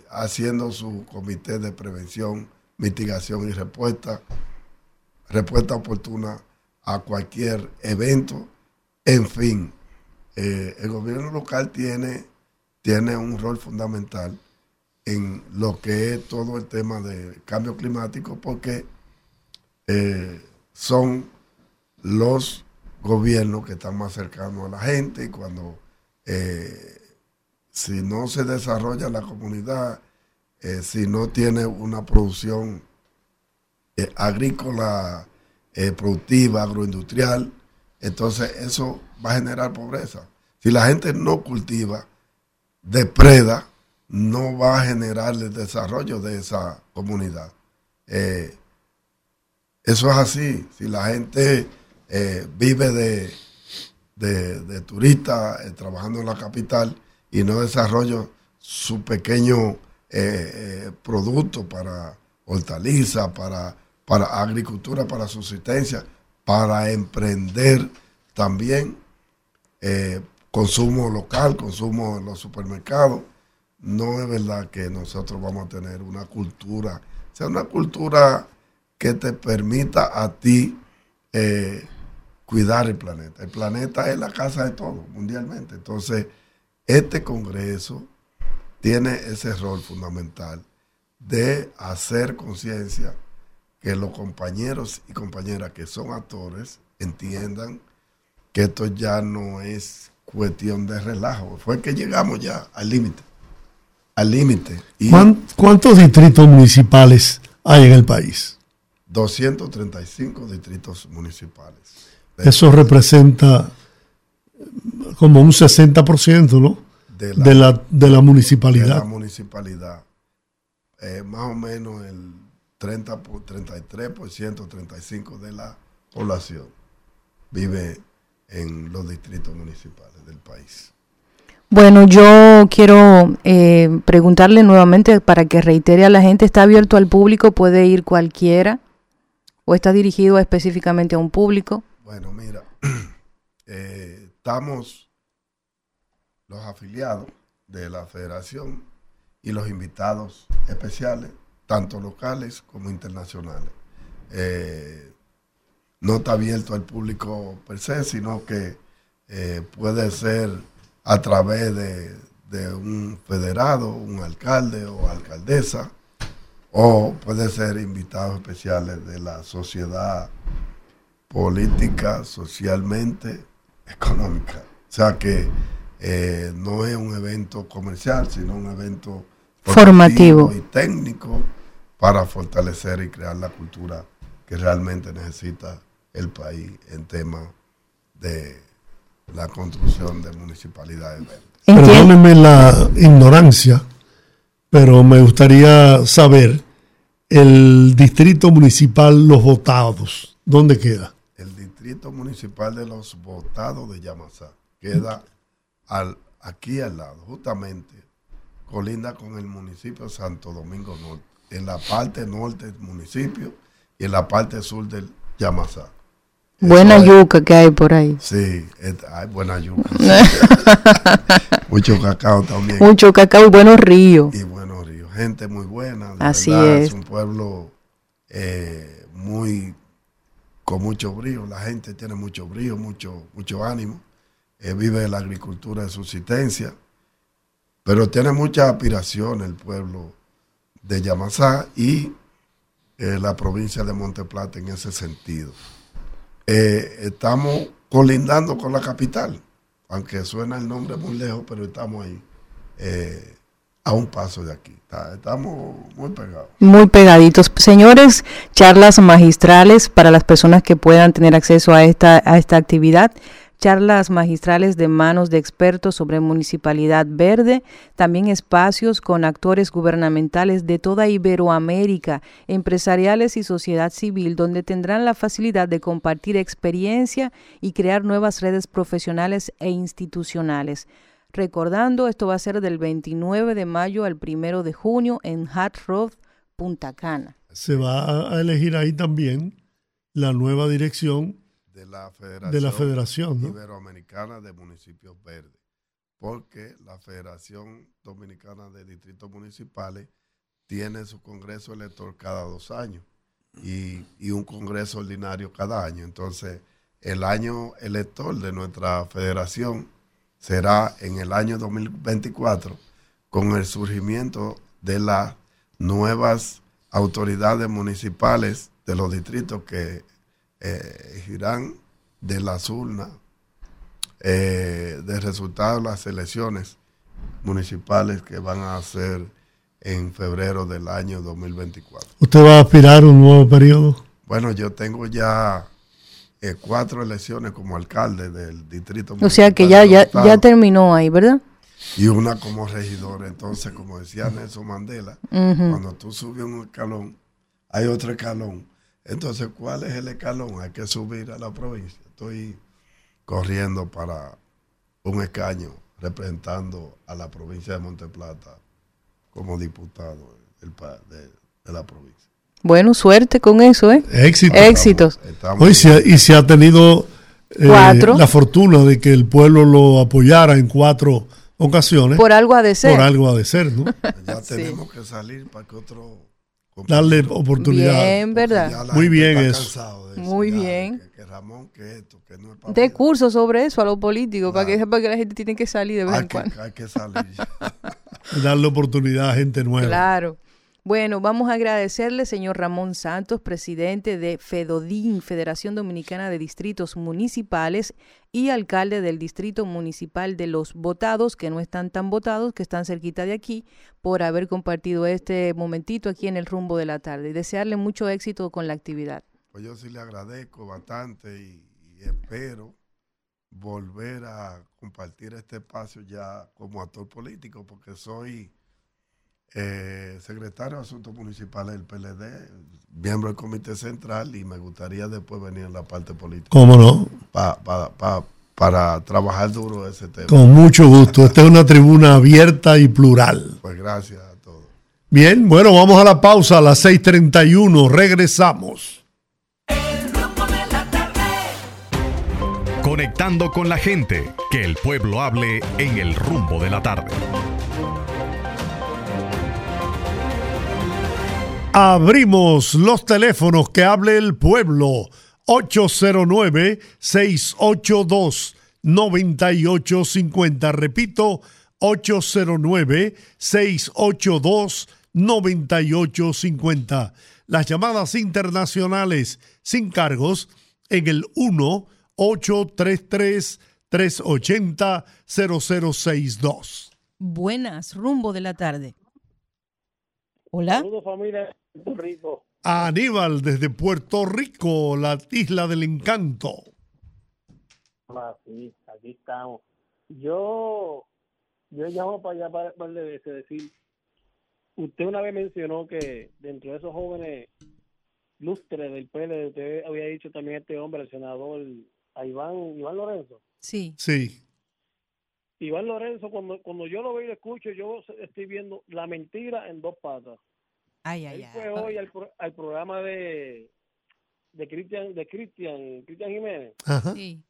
haciendo su comité de prevención, mitigación y respuesta, respuesta oportuna a cualquier evento en fin, eh, el gobierno local tiene, tiene un rol fundamental en lo que es todo el tema de cambio climático porque eh, son los gobiernos que están más cercanos a la gente y cuando eh, si no se desarrolla la comunidad, si no tiene una producción agrícola productiva, agroindustrial, entonces eso va a generar pobreza. Si la gente no cultiva, depreda, no va a generar el desarrollo de esa comunidad. Eh, eso es así. Si la gente eh, vive de, de, turista eh, trabajando en la capital y no desarrolla su pequeño producto para hortaliza, para, para agricultura, para subsistencia, para emprender también eh, consumo local, consumo en los supermercados. No es verdad que nosotros vamos a tener una cultura, o sea, una cultura que te permita a ti eh, cuidar el planeta. El planeta es la casa de todo mundialmente. Entonces, este Congreso tiene ese rol fundamental de hacer conciencia que los compañeros y compañeras que son actores entiendan que esto ya no es cuestión de relajo. Fue que llegamos ya al límite. Al límite. ¿Cuántos distritos municipales hay en el país? 235 distritos municipales. Eso representa como un 60%, ¿no? De la, de la, municipalidad. De la municipalidad. Eh, más o menos el 30, 33%, 35% de la población vive en los distritos municipales del país. Bueno, yo quiero eh, preguntarle nuevamente para que reitere a la gente, ¿está abierto al público? ¿Puede ir cualquiera? ¿O está dirigido específicamente a un público? Bueno, mira, *clears throat* eh, estamos los afiliados de la federación y los invitados especiales tanto locales como internacionales. Eh, no está abierto al público per se, sino que eh, puede ser a través de, un federado, un alcalde o alcaldesa, o puede ser invitados especiales de la sociedad política, socialmente, económica. O sea que eh, no es un evento comercial, sino un evento formativo y técnico para fortalecer y crear la cultura que realmente necesita el país en tema de la construcción de municipalidades verdes. Perdónenme la ignorancia, pero me gustaría saber el distrito municipal Los Votados, ¿dónde queda? El distrito municipal de Los Votados de Yamasá queda al, aquí al lado, justamente colinda con el municipio Santo Domingo Norte en la parte norte del municipio y en la parte sur del Yamasá. Buena yuca que hay por ahí. Sí, hay buena yuca. *laughs* *laughs* Mucho cacao también. Mucho cacao y buenos ríos. Y buenos ríos. Gente muy buena. Así es. Es un pueblo eh, muy con mucho brío. La gente tiene mucho brío, mucho, mucho ánimo. Eh, vive de la agricultura de subsistencia. Pero tiene mucha aspiración el pueblo de Yamasá y eh, la provincia de Monteplata en ese sentido. Eh, estamos colindando con la capital, aunque suena el nombre muy lejos, pero estamos ahí. Eh, a un paso de aquí. estamos muy pegados. Muy pegaditos. Señores, charlas magistrales para las personas que puedan tener acceso a esta, a esta actividad charlas magistrales de manos de expertos sobre municipalidad verde, también espacios con actores gubernamentales de toda Iberoamérica, empresariales y sociedad civil, donde tendrán la facilidad de compartir experiencia y crear nuevas redes profesionales e institucionales. Recordando, esto va a ser del 29 de mayo al 1 de junio en Hat Road, Punta Cana. Se va a elegir ahí también la nueva dirección de la Federación, la Federación Iberoamericana de Municipios Verdes, porque la Federación Dominicana de Distritos Municipales tiene su congreso elector cada dos años y, y un congreso ordinario cada año. Entonces, el año elector de nuestra federación será en el año 2024 con el surgimiento de las nuevas autoridades municipales de los distritos que eh, girán de las urnas eh, de resultados de las elecciones municipales que van a hacer en febrero del año 2024. ¿Usted va a aspirar a un nuevo periodo? Bueno, yo tengo ya eh, cuatro elecciones como alcalde del distrito municipal. O sea que ya, ya, ya terminó ahí, ¿verdad? Y una como regidor. Entonces, como decía Nelson Mandela, cuando tú subes un escalón, hay otro escalón entonces, ¿cuál es el escalón? Hay que subir a la provincia. Estoy corriendo para un escaño representando a la provincia de Monteplata como diputado de, la provincia. Bueno, suerte con eso, ¿eh? Éxitos. Éxitos. y se ha tenido eh, la fortuna de que el pueblo lo apoyara en cuatro ocasiones. Por algo ha de ser. Por algo ha de ser, ¿no? *laughs* ya tenemos que salir para que otro darle oportunidad. Bien, ¿verdad? Muy bien eso. Muy bien. de curso sobre eso a los políticos, para que sepa que la gente tiene que salir de vez en cuando. Hay que salir. *laughs* darle oportunidad a gente nueva. Claro. Bueno, vamos a agradecerle, señor Ramón Santos, presidente de FEDODIN, Federación Dominicana de Distritos Municipales, y alcalde del Distrito Municipal de Los Votados, que no están tan votados, que están cerquita de aquí, por haber compartido este momentito aquí en el rumbo de la tarde. Desearle mucho éxito con la actividad. Pues yo sí le agradezco bastante y espero volver a compartir este espacio ya como actor político, porque soy eh, secretario de Asuntos Municipales del PLD, miembro del Comité Central y me gustaría después venir en la parte política. ¿Cómo no? para trabajar duro ese tema. Con mucho gusto. Esta es una tribuna abierta y plural. Pues gracias a todos. Bien, bueno, vamos a la pausa a las 6:31. Regresamos. Conectando con la gente, que el pueblo hable en el rumbo de la tarde. Abrimos los teléfonos que hable el pueblo. 809-682-9850. Repito, 809-682-9850. Las llamadas internacionales sin cargos en el 1-833-380-0062. Buenas, rumbo de la tarde. Hola. Saludos familia Puerto Rico. Aníbal desde Puerto Rico, la isla del encanto. Ah, sí, aquí estamos. Yo, yo llamo para allá para, para decir, usted una vez mencionó que dentro de esos jóvenes lustres del PLD, usted había dicho también este hombre, el senador a Iván, Iván Lorenzo. Sí. Sí. Iván Lorenzo, cuando, cuando yo lo veo y lo escucho, yo estoy viendo la mentira en dos patas. Ay, ay, Él fue hoy al, al, programa de de Cristian de Cristian Cristian Jiménez Sí.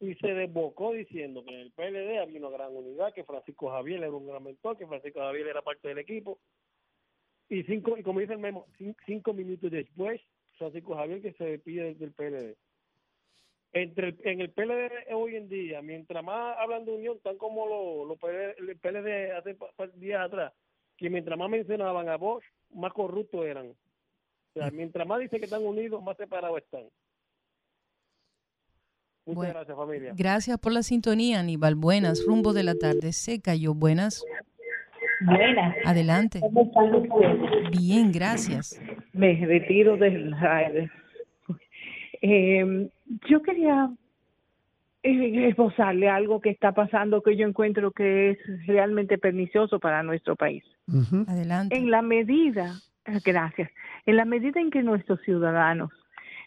y se desbocó diciendo que en el PLD había una gran unidad, que Francisco Javier era un gran mentor, que Francisco Javier era parte del equipo. Y cinco y como dice el memo, cinco, minutos después, Francisco Javier que se despide del PLD entre en el PLD hoy en día, mientras más hablan de unión, tan como lo, lo el PLD hace días atrás, que mientras más mencionaban a Bosch, más corruptos eran. O sea, mientras más dicen que están unidos, más separados están. Muchas gracias, familia. Gracias por la sintonía, Aníbal. Buenas, rumbo de la tarde. Se cayó. Buenas. Buenas. Adelante. ¿Cómo están ustedes? Bien, gracias. Me retiro del aire. *laughs* Eh, yo quería esbozarle algo que está pasando que yo encuentro que es realmente pernicioso para nuestro país. Adelante. En la medida, gracias, en la medida en que nuestros ciudadanos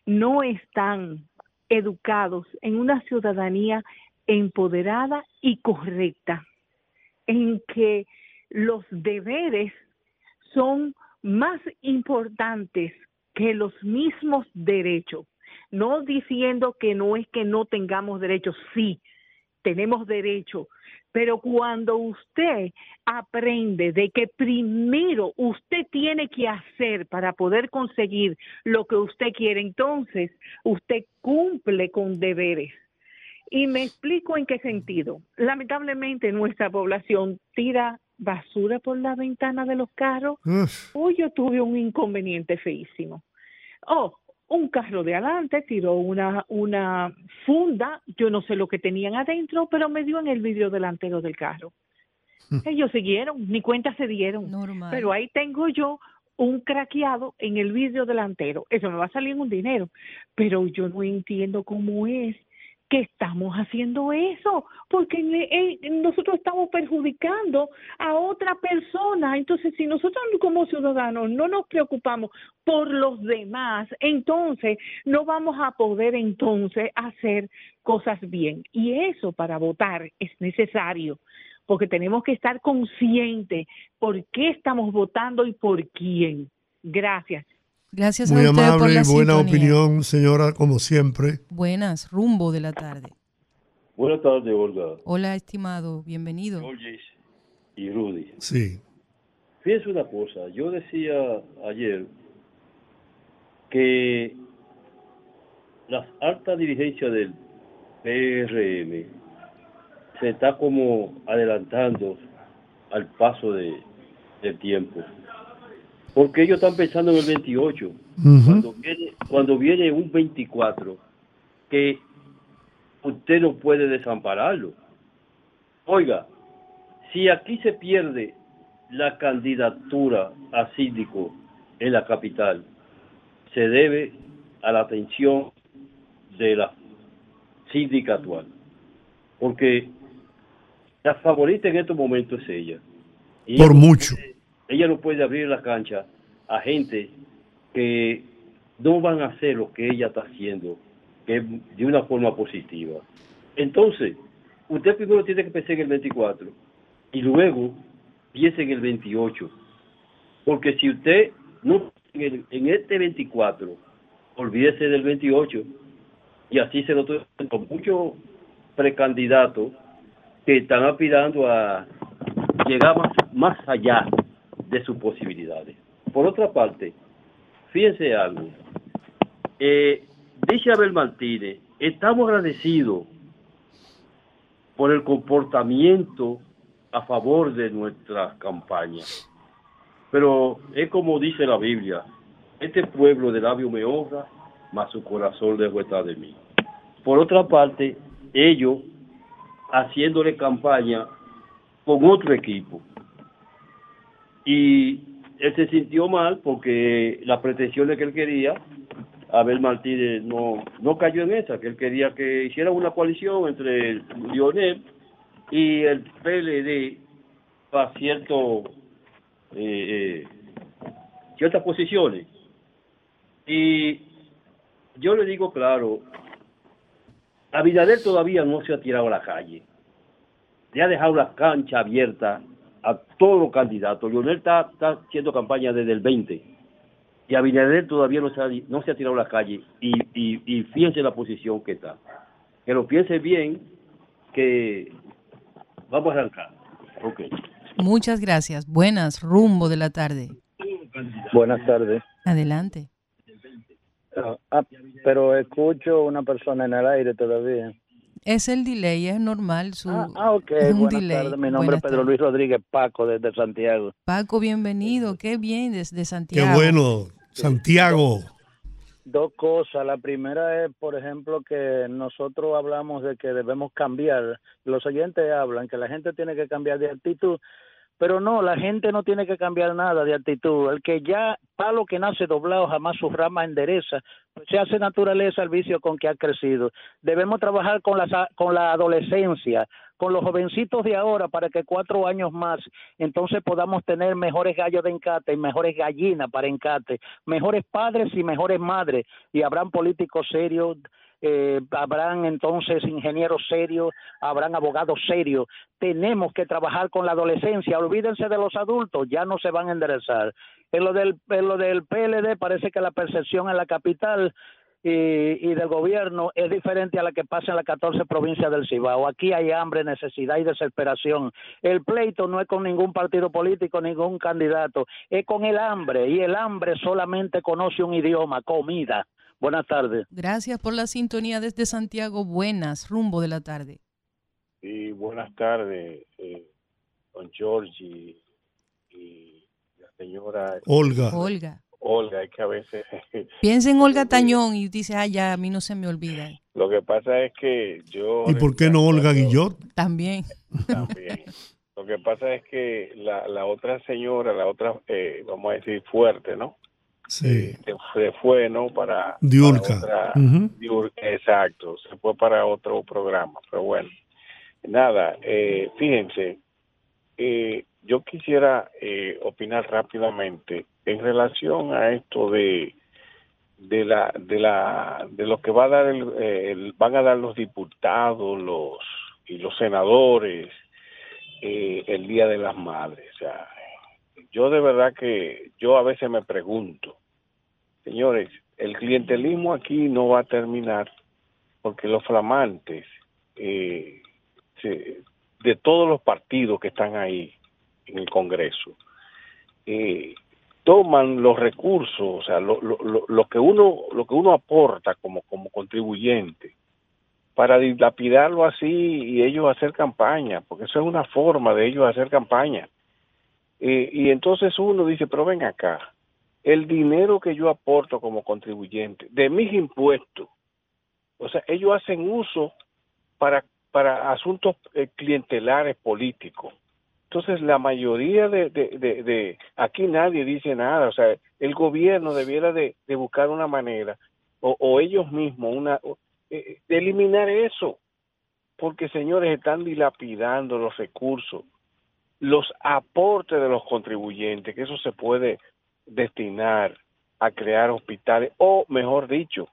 no están educados en una ciudadanía empoderada y correcta, en que los deberes son más importantes que los mismos derechos no diciendo que no es que no tengamos derechos, sí, tenemos derecho, pero cuando usted aprende de que primero usted tiene que hacer para poder conseguir lo que usted quiere, entonces usted cumple con deberes. Y me explico en qué sentido. Lamentablemente nuestra población tira basura por la ventana de los carros. Hoy yo tuve un inconveniente feísimo. Oh, un carro de adelante tiró una, una funda, yo no sé lo que tenían adentro, pero me dio en el vidrio delantero del carro. *laughs* Ellos siguieron, ni cuenta se dieron. Pero ahí tengo yo un craqueado en el vidrio delantero. Eso me va a salir un dinero. Pero yo no entiendo cómo es que estamos haciendo eso, porque nosotros estamos perjudicando a otra persona. Entonces, si nosotros como ciudadanos no nos preocupamos por los demás, entonces no vamos a poder entonces hacer cosas bien. Y eso para votar es necesario, porque tenemos que estar conscientes por qué estamos votando y por quién. Gracias. Gracias a Muy usted amable, por la buena sintonía. opinión, señora, como siempre. Buenas, rumbo de la tarde. Buenas tardes, Olga. Hola, estimado, bienvenido. Oye, y Rudy. Sí. Fíjense una cosa, yo decía ayer que las altas dirigencias del PRM se está como adelantando al paso de, del tiempo. Porque ellos están pensando en el 28. cuando, viene, cuando viene un 24, que usted no puede desampararlo. Oiga, si aquí se pierde la candidatura a síndico en la capital, se debe a la atención de la síndica actual. Porque la favorita en estos momentos es ella. Y Por mucho. puede- ella no puede abrir la cancha a gente que no van a hacer lo que ella está haciendo, de una forma positiva. Entonces, usted primero tiene que pensar en el 24 y luego piense en el 28. Porque si usted no en, en este 24, olvídese del 28 y así se lo con muchos precandidatos que están aspirando a llegar más, más allá de sus posibilidades. Por otra parte, fíjense algo. Eh, dice Abel Martínez, estamos agradecidos por el comportamiento a favor de nuestra campaña. Pero es como dice la Biblia, este pueblo de labio me honra, mas su corazón lejos está de mí. Por otra parte, ellos haciéndole campaña con otro equipo. Y él se sintió mal porque las pretensiones que él quería, Abel Martínez no, no cayó en esa, que él quería que hiciera una coalición entre Lionel y el PLD para cierto, eh, eh, ciertas posiciones. Y yo le digo claro, Abinader todavía no se ha tirado a la calle. Le ha dejado la cancha abierta a todos los candidatos. Leonel está, está haciendo campaña desde el 20 y Abinader todavía no se ha, no se ha tirado a la calle y, y, y fíjense la posición que está. Que lo piense bien, que vamos a arrancar. Ok. Muchas gracias. Buenas, rumbo de la tarde. Buenas tardes. Adelante. Ah, pero escucho una persona en el aire todavía. Es el delay, es normal. Su, Ah, ah, ok. *laughs* es un Buenas delay. tardes. Mi nombre Buenas es Pedro tardes. Luis Rodríguez Paco desde Santiago. Paco, bienvenido. Qué bien desde Qué Santiago. bueno, Santiago. Dos cosas. La primera es, por ejemplo, que nosotros hablamos de que debemos cambiar. Los oyentes hablan que la gente tiene que cambiar de actitud, Pero no, la gente no tiene que cambiar nada de actitud. El que ya palo que nace doblado jamás su rama endereza, pues se hace naturaleza el vicio con que ha crecido. Debemos trabajar con la, con la adolescencia, con los jovencitos de ahora para que cuatro años más entonces podamos tener mejores gallos de encate y mejores gallinas para encate, mejores padres y mejores madres y habrán políticos serios eh, habrán entonces ingenieros serios, habrán abogados serios. Tenemos que trabajar con la adolescencia, olvídense de los adultos, ya no se van a enderezar. En lo del, en lo del PLD parece que la percepción en la capital y, y, del gobierno es diferente a la que pasa en las 14 provincias del Cibao. Aquí hay hambre, necesidad y desesperación. El pleito no es con ningún partido político, ningún candidato, es con el hambre y el hambre solamente conoce un idioma, comida. Buenas tardes. Gracias por la sintonía desde Santiago. Buenas, rumbo de la tarde. Sí, buenas tardes, eh, don Georgie y la señora Olga. Olga. Olga, es que a veces... *laughs* Piensa en Olga Tañón y dice, ah, ya, a mí no se me olvida. Lo que pasa es que yo... ¿Y por qué no Olga Guillot? También. También. Lo que pasa es que la, la otra señora, la otra, eh, vamos a decir, fuerte, ¿no? Sí. se fue, ¿no? Para, Diurca. para otra, exacto, se fue para otro programa, pero bueno, nada, eh, fíjense, eh, yo quisiera eh, opinar rápidamente en relación a esto de de la de la de lo que va a dar el, el van a dar los diputados los y los senadores el día de las madres o sea yo de verdad que yo a veces me pregunto, señores, el clientelismo aquí no va a terminar porque los flamantes eh, de todos los partidos que están ahí en el Congreso eh, toman los recursos, o sea, lo, lo, lo, que uno lo que uno aporta como como contribuyente para dilapidarlo así y ellos hacer campaña, porque eso es una forma de ellos hacer campaña. Eh, y entonces uno dice, pero ven acá, el dinero que yo aporto como contribuyente, de mis impuestos, o sea, ellos hacen uso para, para asuntos eh, clientelares políticos. Entonces, la mayoría de, de, de, aquí nadie dice nada, o sea, el gobierno debiera de, buscar una manera, o, ellos mismos, una, eh, de eliminar eso, porque señores, están dilapidando los recursos los aportes de los contribuyentes, que eso se puede destinar a crear hospitales, o mejor dicho,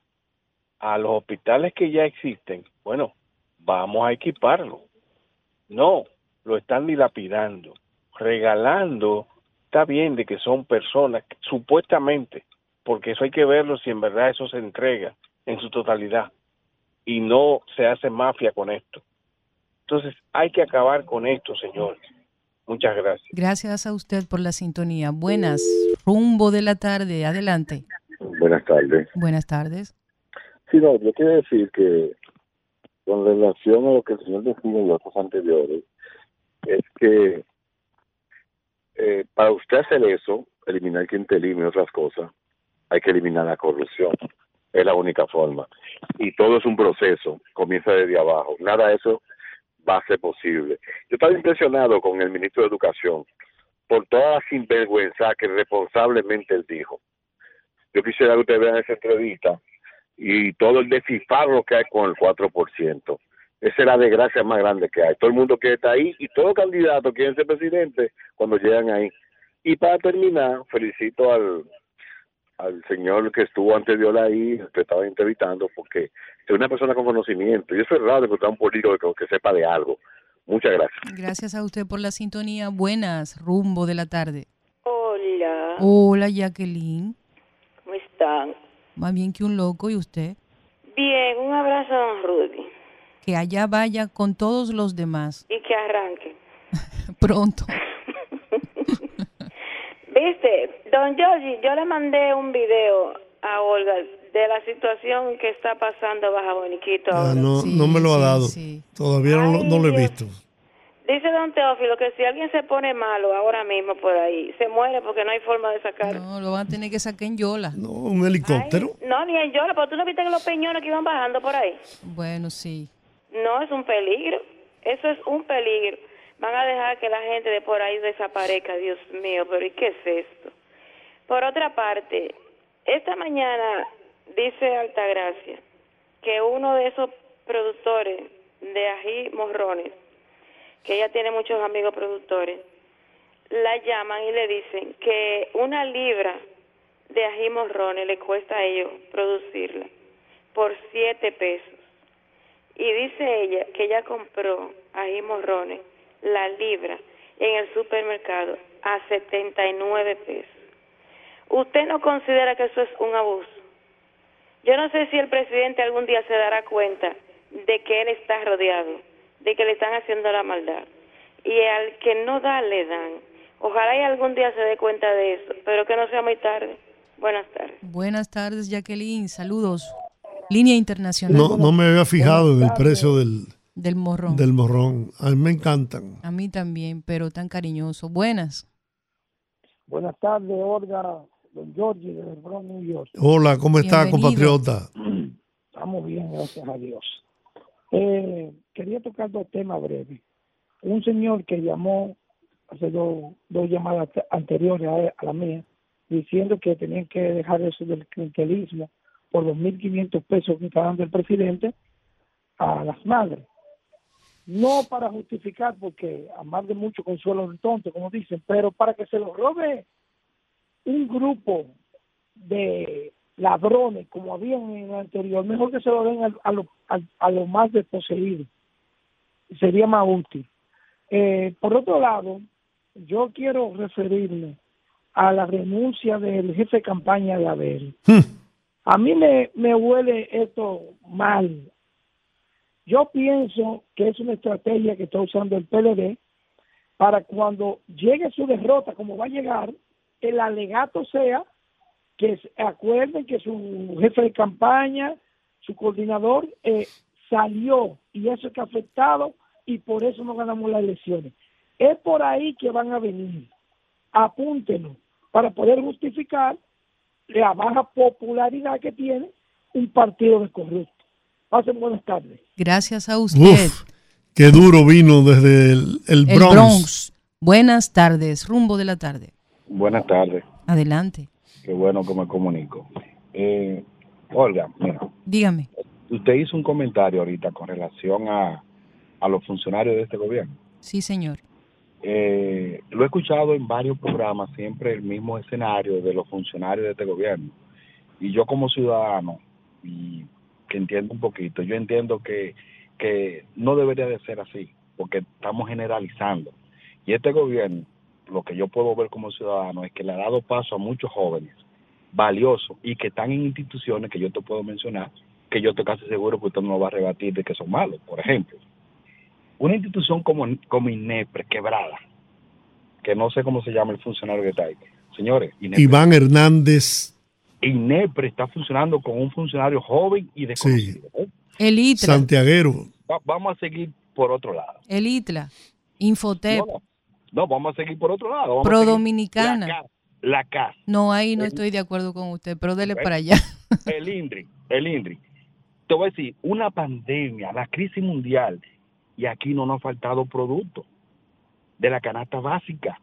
a los hospitales que ya existen, bueno, vamos a equiparlo. No, lo están dilapidando, regalando, está bien de que son personas, supuestamente, porque eso hay que verlo si en verdad eso se entrega en su totalidad y no se hace mafia con esto. Entonces hay que acabar con esto, señores. Muchas gracias. Gracias a usted por la sintonía. Buenas, rumbo de la tarde, adelante. Buenas tardes. Buenas tardes. Sí, no, yo quiero decir que con relación a lo que el señor decía en los anteriores, es que eh, para usted hacer eso, eliminar clientelismo y otras cosas, hay que eliminar la corrupción. Es la única forma. Y todo es un proceso, comienza desde abajo. Nada de eso va a ser posible. Yo estaba impresionado con el ministro de Educación por toda la sinvergüenza que responsablemente él dijo. Yo quisiera que ustedes vean esa entrevista y todo el descifrado que hay con el 4%. Esa es la desgracia más grande que hay. Todo el mundo quiere estar ahí y todo candidato quiere ser presidente cuando llegan ahí. Y para terminar, felicito al, al señor que estuvo antes de hola ahí, que estaba entrevistando, porque es una persona con conocimiento. Y eso es raro encontrar un político que, sepa de algo. Muchas gracias. Gracias a usted por la sintonía. Buenas, rumbo de la tarde. Hola. Hola, Jacqueline. ¿Cómo están? Más bien que un loco, ¿y usted? Bien, un abrazo a don Rudy. Que allá vaya con todos los demás. Y que arranque. *laughs* Pronto. Viste, don Georgie, yo le mandé un video a Olga de la situación que está pasando Baja Boniquito. Ah, no, no me lo ha dado. Todavía no, lo he visto. Dice don Teófilo que si alguien se pone malo ahora mismo por ahí, se muere porque no hay forma de sacar. No, lo van a tener que sacar en Yola. No, un helicóptero. no, ni en Yola, pero tú no viste que los peñones que iban bajando por ahí. Bueno, sí. No, es un peligro. Eso es un peligro. Van a dejar que la gente de por ahí desaparezca, Dios mío, pero ¿y qué es esto? Por otra parte, esta mañana dice Altagracia que uno de esos productores de ají morrones, que ella tiene muchos amigos productores, la llaman y le dicen que una libra de ají morrones le cuesta a ellos producirla por siete pesos. Y dice ella que ella compró ají morrones, la libra, en el supermercado a 79 pesos. ¿Usted no considera que eso es un abuso? Yo no sé si el presidente algún día se dará cuenta de que él está rodeado, de que le están haciendo la maldad. Y al que no da, le dan. Ojalá y algún día se dé cuenta de eso, pero que no sea muy tarde. Buenas tardes. Buenas tardes, Jacqueline. Saludos. Línea internacional. No, no me había fijado en el precio del, del morrón. Del morrón. A mí me encantan. A mí también, pero tan cariñoso. Buenas. Buenas tardes, Olga, don Georgie de Bronx, New York. Hola, ¿cómo está, compatriota? *clears throat* Estamos bien, gracias a Dios. Eh, quería tocar dos temas breves. Un señor que llamó hace dos, dos llamadas anteriores a, la mía, diciendo que tenían que dejar eso del clientelismo por los 1.500 pesos que está dando el presidente a las madres. No para justificar, porque a más de mucho consuelo un tonto, como dicen, pero para que se lo robe un grupo de ladrones, como habían en el anterior, mejor que se lo den a, a, a los más desposeídos. Sería más útil. Eh, por otro lado, yo quiero referirme a la renuncia del jefe de campaña de Abel. Hmm. A mí me, me huele esto mal. Yo pienso que es una estrategia que está usando el PLD para cuando llegue su derrota, como va a llegar, el alegato sea que acuerden que su jefe de campaña, su coordinador, eh, salió y eso es que ha afectado y por eso no ganamos las elecciones. Es por ahí que van a venir. Apúntenlo para poder justificar la baja popularidad que tiene un partido de corrupto. Pasen buenas tardes. Gracias a usted. qué duro vino desde el, Bronx. Buenas tardes, rumbo de la tarde. Buenas tardes. Adelante. Qué bueno que me comunico. Eh, Olga, mira. Dígame. Usted hizo un comentario ahorita con relación a, a los funcionarios de este gobierno. Sí, señor. Eh, lo he escuchado en varios programas, siempre el mismo escenario de los funcionarios de este gobierno. Y yo como ciudadano, y que entiendo un poquito, yo entiendo que, que no debería de ser así, porque estamos generalizando. Y este gobierno, lo que yo puedo ver como ciudadano, es que le ha dado paso a muchos jóvenes valiosos y que están en instituciones que yo te puedo mencionar, que yo estoy casi seguro que usted no va a rebatir de que son malos. Por ejemplo, una institución como, como INEPRE, quebrada, que no sé cómo se llama el funcionario que está ahí. Señores, Iván Hernández. INEPRE está funcionando con un funcionario joven y desconocido. Sí. El ITLA. Santiaguero. vamos a seguir por otro lado. El ITLA. Infotep. No, vamos a seguir por otro lado. Pro Dominicana. La CAS. No, ahí no estoy de acuerdo con usted, pero dele para allá. *laughs* El INDRI, el INDRI. Te voy a decir, una pandemia, la crisis mundial, y aquí no nos ha faltado producto de la canasta básica.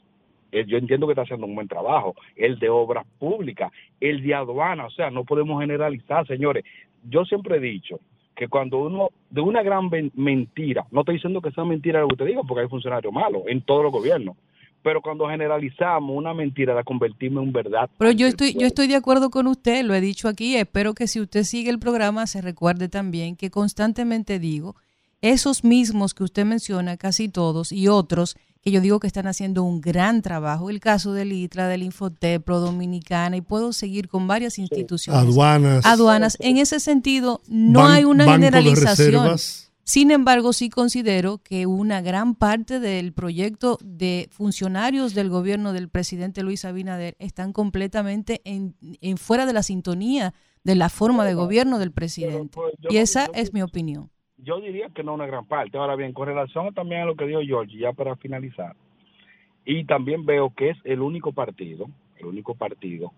Eh, yo entiendo que está haciendo un buen trabajo, el de obras públicas, el de aduana, o sea, no podemos generalizar, señores. Yo siempre he dicho que cuando uno, de una gran mentira, no estoy diciendo que sea mentira lo que te digo, porque hay funcionarios malos en todos los gobiernos, pero cuando generalizamos una mentira la convertimos en verdad. Pero yo estoy yo estoy de acuerdo con usted, lo he dicho aquí, espero que si usted sigue el programa se recuerde también que constantemente digo esos mismos que usted menciona, casi todos, y otros que yo digo que están haciendo un gran trabajo. El caso del ITRA, del Infotep, Pro Dominicana, y puedo seguir con varias instituciones. Aduanas. Aduanas. En ese sentido, no hay una generalización. Sin embargo, sí considero que una gran parte del proyecto de funcionarios del gobierno del presidente Luis Abinader están completamente en, en fuera de la sintonía de la forma de gobierno del presidente. Y esa es mi opinión yo diría que no una gran parte. Ahora bien, con relación también a lo que dijo George, ya para finalizar, y también veo que es el único partido, el único partido,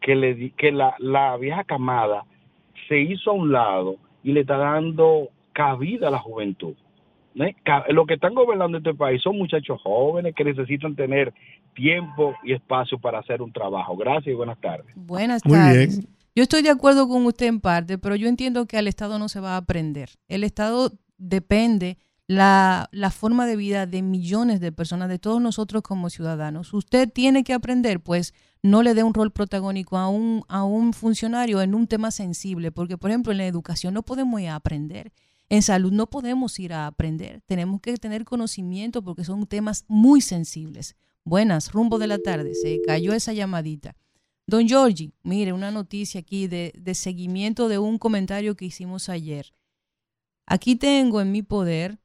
que, le, que la, la vieja camada se hizo a un lado y le está dando cabida a la juventud. Los que están gobernando este país son muchachos jóvenes que necesitan tener tiempo y espacio para hacer un trabajo. Gracias y buenas tardes. Buenas tardes. Yo estoy de acuerdo con usted en parte, pero yo entiendo que al Estado no se va a aprender. El Estado depende la, la, forma de vida de millones de personas, de todos nosotros como ciudadanos. Usted tiene que aprender, pues no le dé un rol protagónico a un, a un funcionario en un tema sensible, porque por ejemplo en la educación no podemos ir a aprender, en salud no podemos ir a aprender, tenemos que tener conocimiento porque son temas muy sensibles. Buenas, rumbo de la tarde, se cayó esa llamadita. Don Giorgi, mire, una noticia aquí de, de seguimiento de un comentario que hicimos ayer. Aquí tengo en mi poder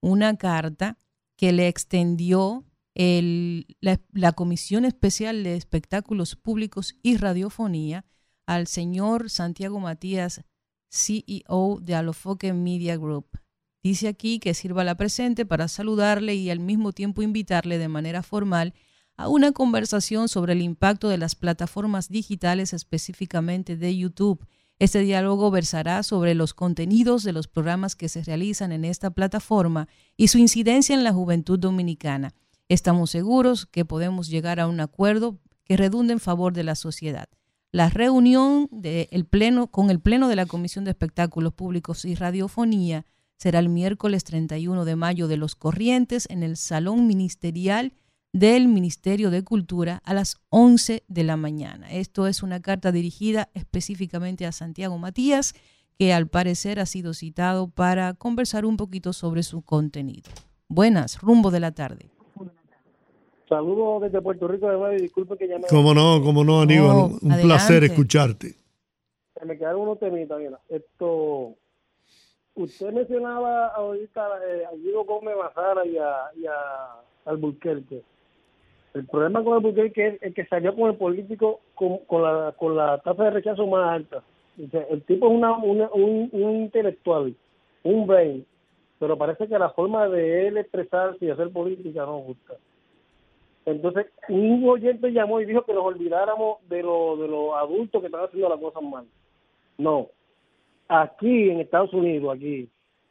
una carta que le extendió la, Comisión Especial de Espectáculos Públicos y Radiofonía al señor Santiago Matías, CEO de Alofoque Media Group. Dice aquí que sirva la presente para saludarle y al mismo tiempo invitarle de manera formal a una conversación sobre el impacto de las plataformas digitales, específicamente de YouTube. Este diálogo versará sobre los contenidos de los programas que se realizan en esta plataforma y su incidencia en la juventud dominicana. Estamos seguros que podemos llegar a un acuerdo que redunde en favor de la sociedad. La reunión pleno, con el Pleno de la Comisión de Espectáculos Públicos y Radiofonía será el miércoles 31 de mayo de los Corrientes en el Salón Ministerial del Ministerio de Cultura a las 11 de la mañana. Esto es una carta dirigida específicamente a Santiago Matías, que al parecer ha sido citado para conversar un poquito sobre su contenido. Buenas, rumbo de la tarde. Saludos desde Puerto Rico, de y disculpe que ya me... Cómo no, cómo no, Aníbal, un placer escucharte. Se me quedaron unos temitas, mira. Esto, usted mencionaba ahorita eh, a Diego Gómez Mazara y a, y a Alburquerque. El problema con Alburquerque es, que salió con el político con, con, la, con la tasa de rechazo más alta. el tipo es una, un, un intelectual, un brain, pero parece que la forma de él expresarse y hacer política no gusta. Entonces, un oyente llamó y dijo que nos olvidáramos de, lo, de los adultos que están haciendo las cosas mal. No. Aquí en Estados Unidos, aquí,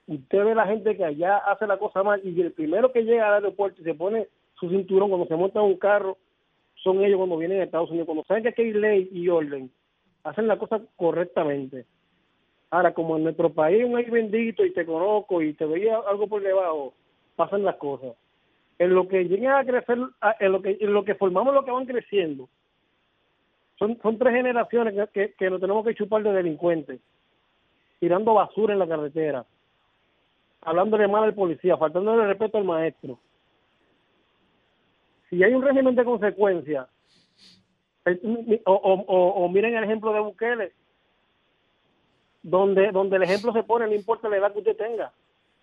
usted ve la gente que allá hace la cosa mal y el primero que llega al aeropuerto y se pone su cinturón cuando se monta en un carro, son ellos cuando vienen a Estados Unidos. Cuando saben que aquí hay ley y orden, hacen la cosa correctamente. Ahora, como en nuestro país un hay bendito y te conozco y te veía algo por debajo, pasan las cosas en lo que llegan a crecer, en lo que, en lo que formamos lo que van creciendo, son, son tres generaciones que, que, lo tenemos que chupar de delincuentes, tirando basura en la carretera, hablándole mal al policía, faltándole respeto al maestro. Si hay un régimen de consecuencia, o, o, o, miren el ejemplo de Bukele, donde, donde el ejemplo se pone, no importa la edad que usted tenga.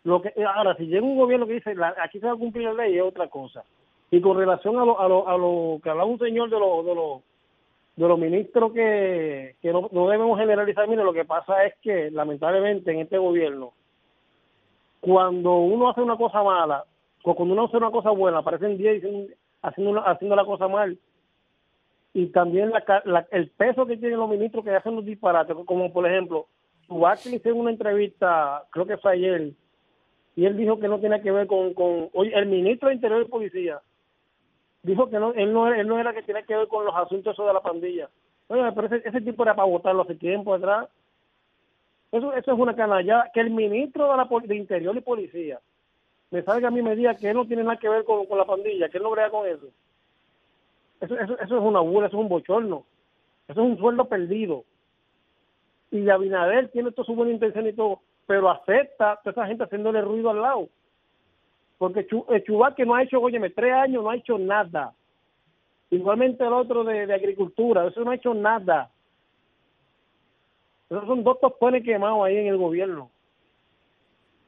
Lo que, ahora, si llega un gobierno que dice, aquí se va a cumplir la ley, es otra cosa. Y con relación a lo, a lo, a lo que hablaba un señor de los de los de los ministros que, que no, no debemos generalizar, mire, lo que pasa es que lamentablemente en este gobierno, cuando uno hace una cosa mala, o cuando uno hace una cosa buena, aparecen 10 haciendo, haciendo la cosa mal. Y también la, el peso que tienen los ministros que hacen los disparates, como por ejemplo, Subaki hizo una entrevista, creo que fue ayer, y él dijo que no tenía que ver con, con oye, el ministro de Interior y Policía dijo que no, él no, él no era que tenía que ver con los asuntos de la pandilla. Oye, pero ese, tipo era para votarlo hace tiempo atrás. Eso, eso es una canalla. Que el ministro de, la, de Interior y Policía me salga a mí me diga que él no tiene nada que ver con, con la pandilla, que él no crea con eso. Eso, eso. eso es una burla, eso es un bochorno. Eso es un sueldo perdido. Y Abinader tiene toda su buena intención y todo, pero acepta a toda esa gente haciéndole ruido al lado. Porque Chubac que no ha hecho, óyeme, tres años no ha hecho nada. Igualmente el otro de, agricultura, eso no ha hecho nada. Esos son dos tostones quemados ahí en el gobierno.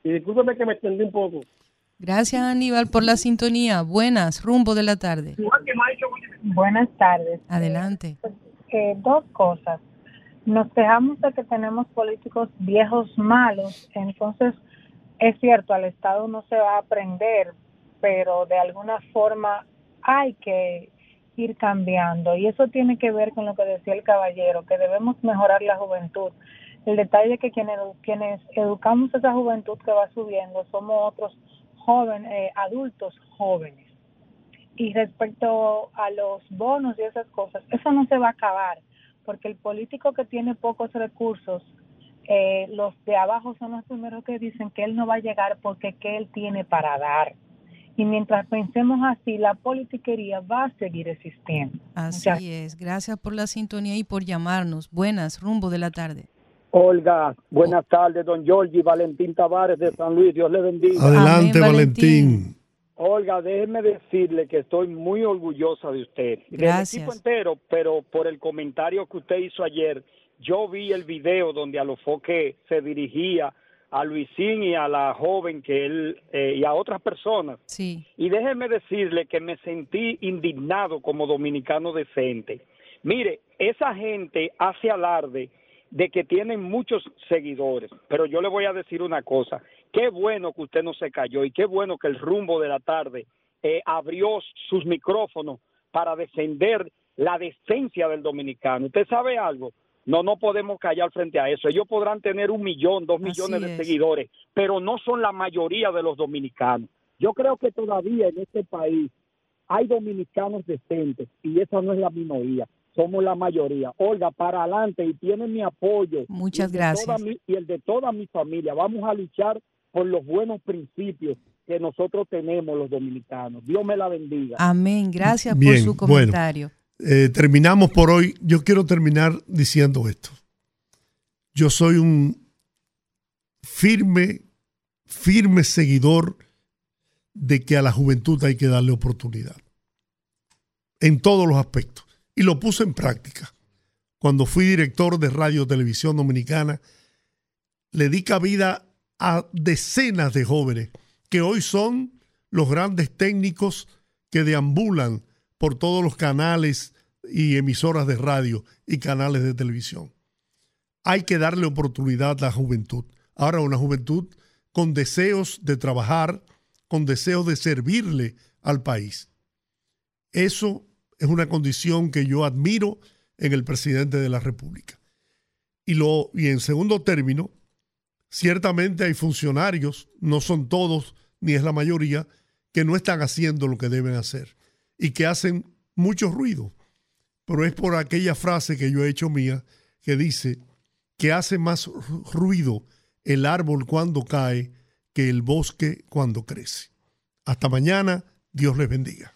Y discúlpeme que me extendí un poco. Gracias Aníbal por la sintonía. Buenas, rumbo de la tarde. Buenas tardes. Adelante. Eh, dos cosas nos quejamos de que tenemos políticos viejos malos, entonces es cierto, al Estado no se va a aprender, pero de alguna forma hay que ir cambiando y eso tiene que ver con lo que decía el caballero, que debemos mejorar la juventud. El detalle es que quienes, quienes educamos a esa juventud que va subiendo somos otros jóvenes, eh, adultos jóvenes. Y respecto a los bonos y esas cosas, eso no se va a acabar, porque el político que tiene pocos recursos, eh, los de abajo son los primeros que dicen que él no va a llegar porque que él tiene para dar. Y mientras pensemos así, la politiquería va a seguir existiendo. Así es. Gracias por la sintonía y por llamarnos. Buenas, rumbo de la tarde. Olga, buenas tardes, don Giorgi, Valentín Tavares de San Luis, Dios le bendiga. Adelante, Valentín. Olga, déjeme decirle que estoy muy orgullosa de usted. Gracias. Del equipo entero, pero por el comentario que usted hizo ayer, yo vi el video donde a lo que se dirigía a Luisín y a la joven que él eh, y a otras personas. Sí. Y déjeme decirle que me sentí indignado como dominicano decente. Mire, esa gente hace alarde de que tienen muchos seguidores, pero yo le voy a decir una cosa, qué bueno que usted no se cayó y qué bueno que el rumbo de la tarde eh, abrió sus micrófonos para defender la decencia del dominicano. ¿Usted sabe algo? No, no podemos callar frente a eso. Ellos podrán tener un millón, dos millones de seguidores, pero no son la mayoría de los dominicanos. Yo creo que todavía en este país hay dominicanos decentes y esa no es la minoría somos la mayoría. Olga, para adelante y tiene mi apoyo. Muchas y gracias. y el de toda mi familia. Vamos a luchar por los buenos principios que nosotros tenemos los dominicanos. Dios me la bendiga. Amén. Gracias por su comentario. Eh, terminamos por hoy. Yo quiero terminar diciendo esto. Yo soy un firme, firme seguidor de que a la juventud hay que darle oportunidad. En todos los aspectos y lo puse en práctica. Cuando fui director de Radio Televisión Dominicana, le di cabida a decenas de jóvenes que hoy son los grandes técnicos que deambulan por todos los canales y emisoras de radio y canales de televisión. Hay que darle oportunidad a la juventud. Ahora una juventud con deseos de trabajar, con deseos de servirle al país. Eso es una condición que yo admiro en el presidente de la República. Y, lo, y en segundo término, ciertamente hay funcionarios, no son todos ni es la mayoría, que no están haciendo lo que deben hacer y que hacen mucho ruido. Pero es por aquella frase que yo he hecho mía que dice que hace más ruido el árbol cuando cae que el bosque cuando crece. Hasta mañana, Dios les bendiga.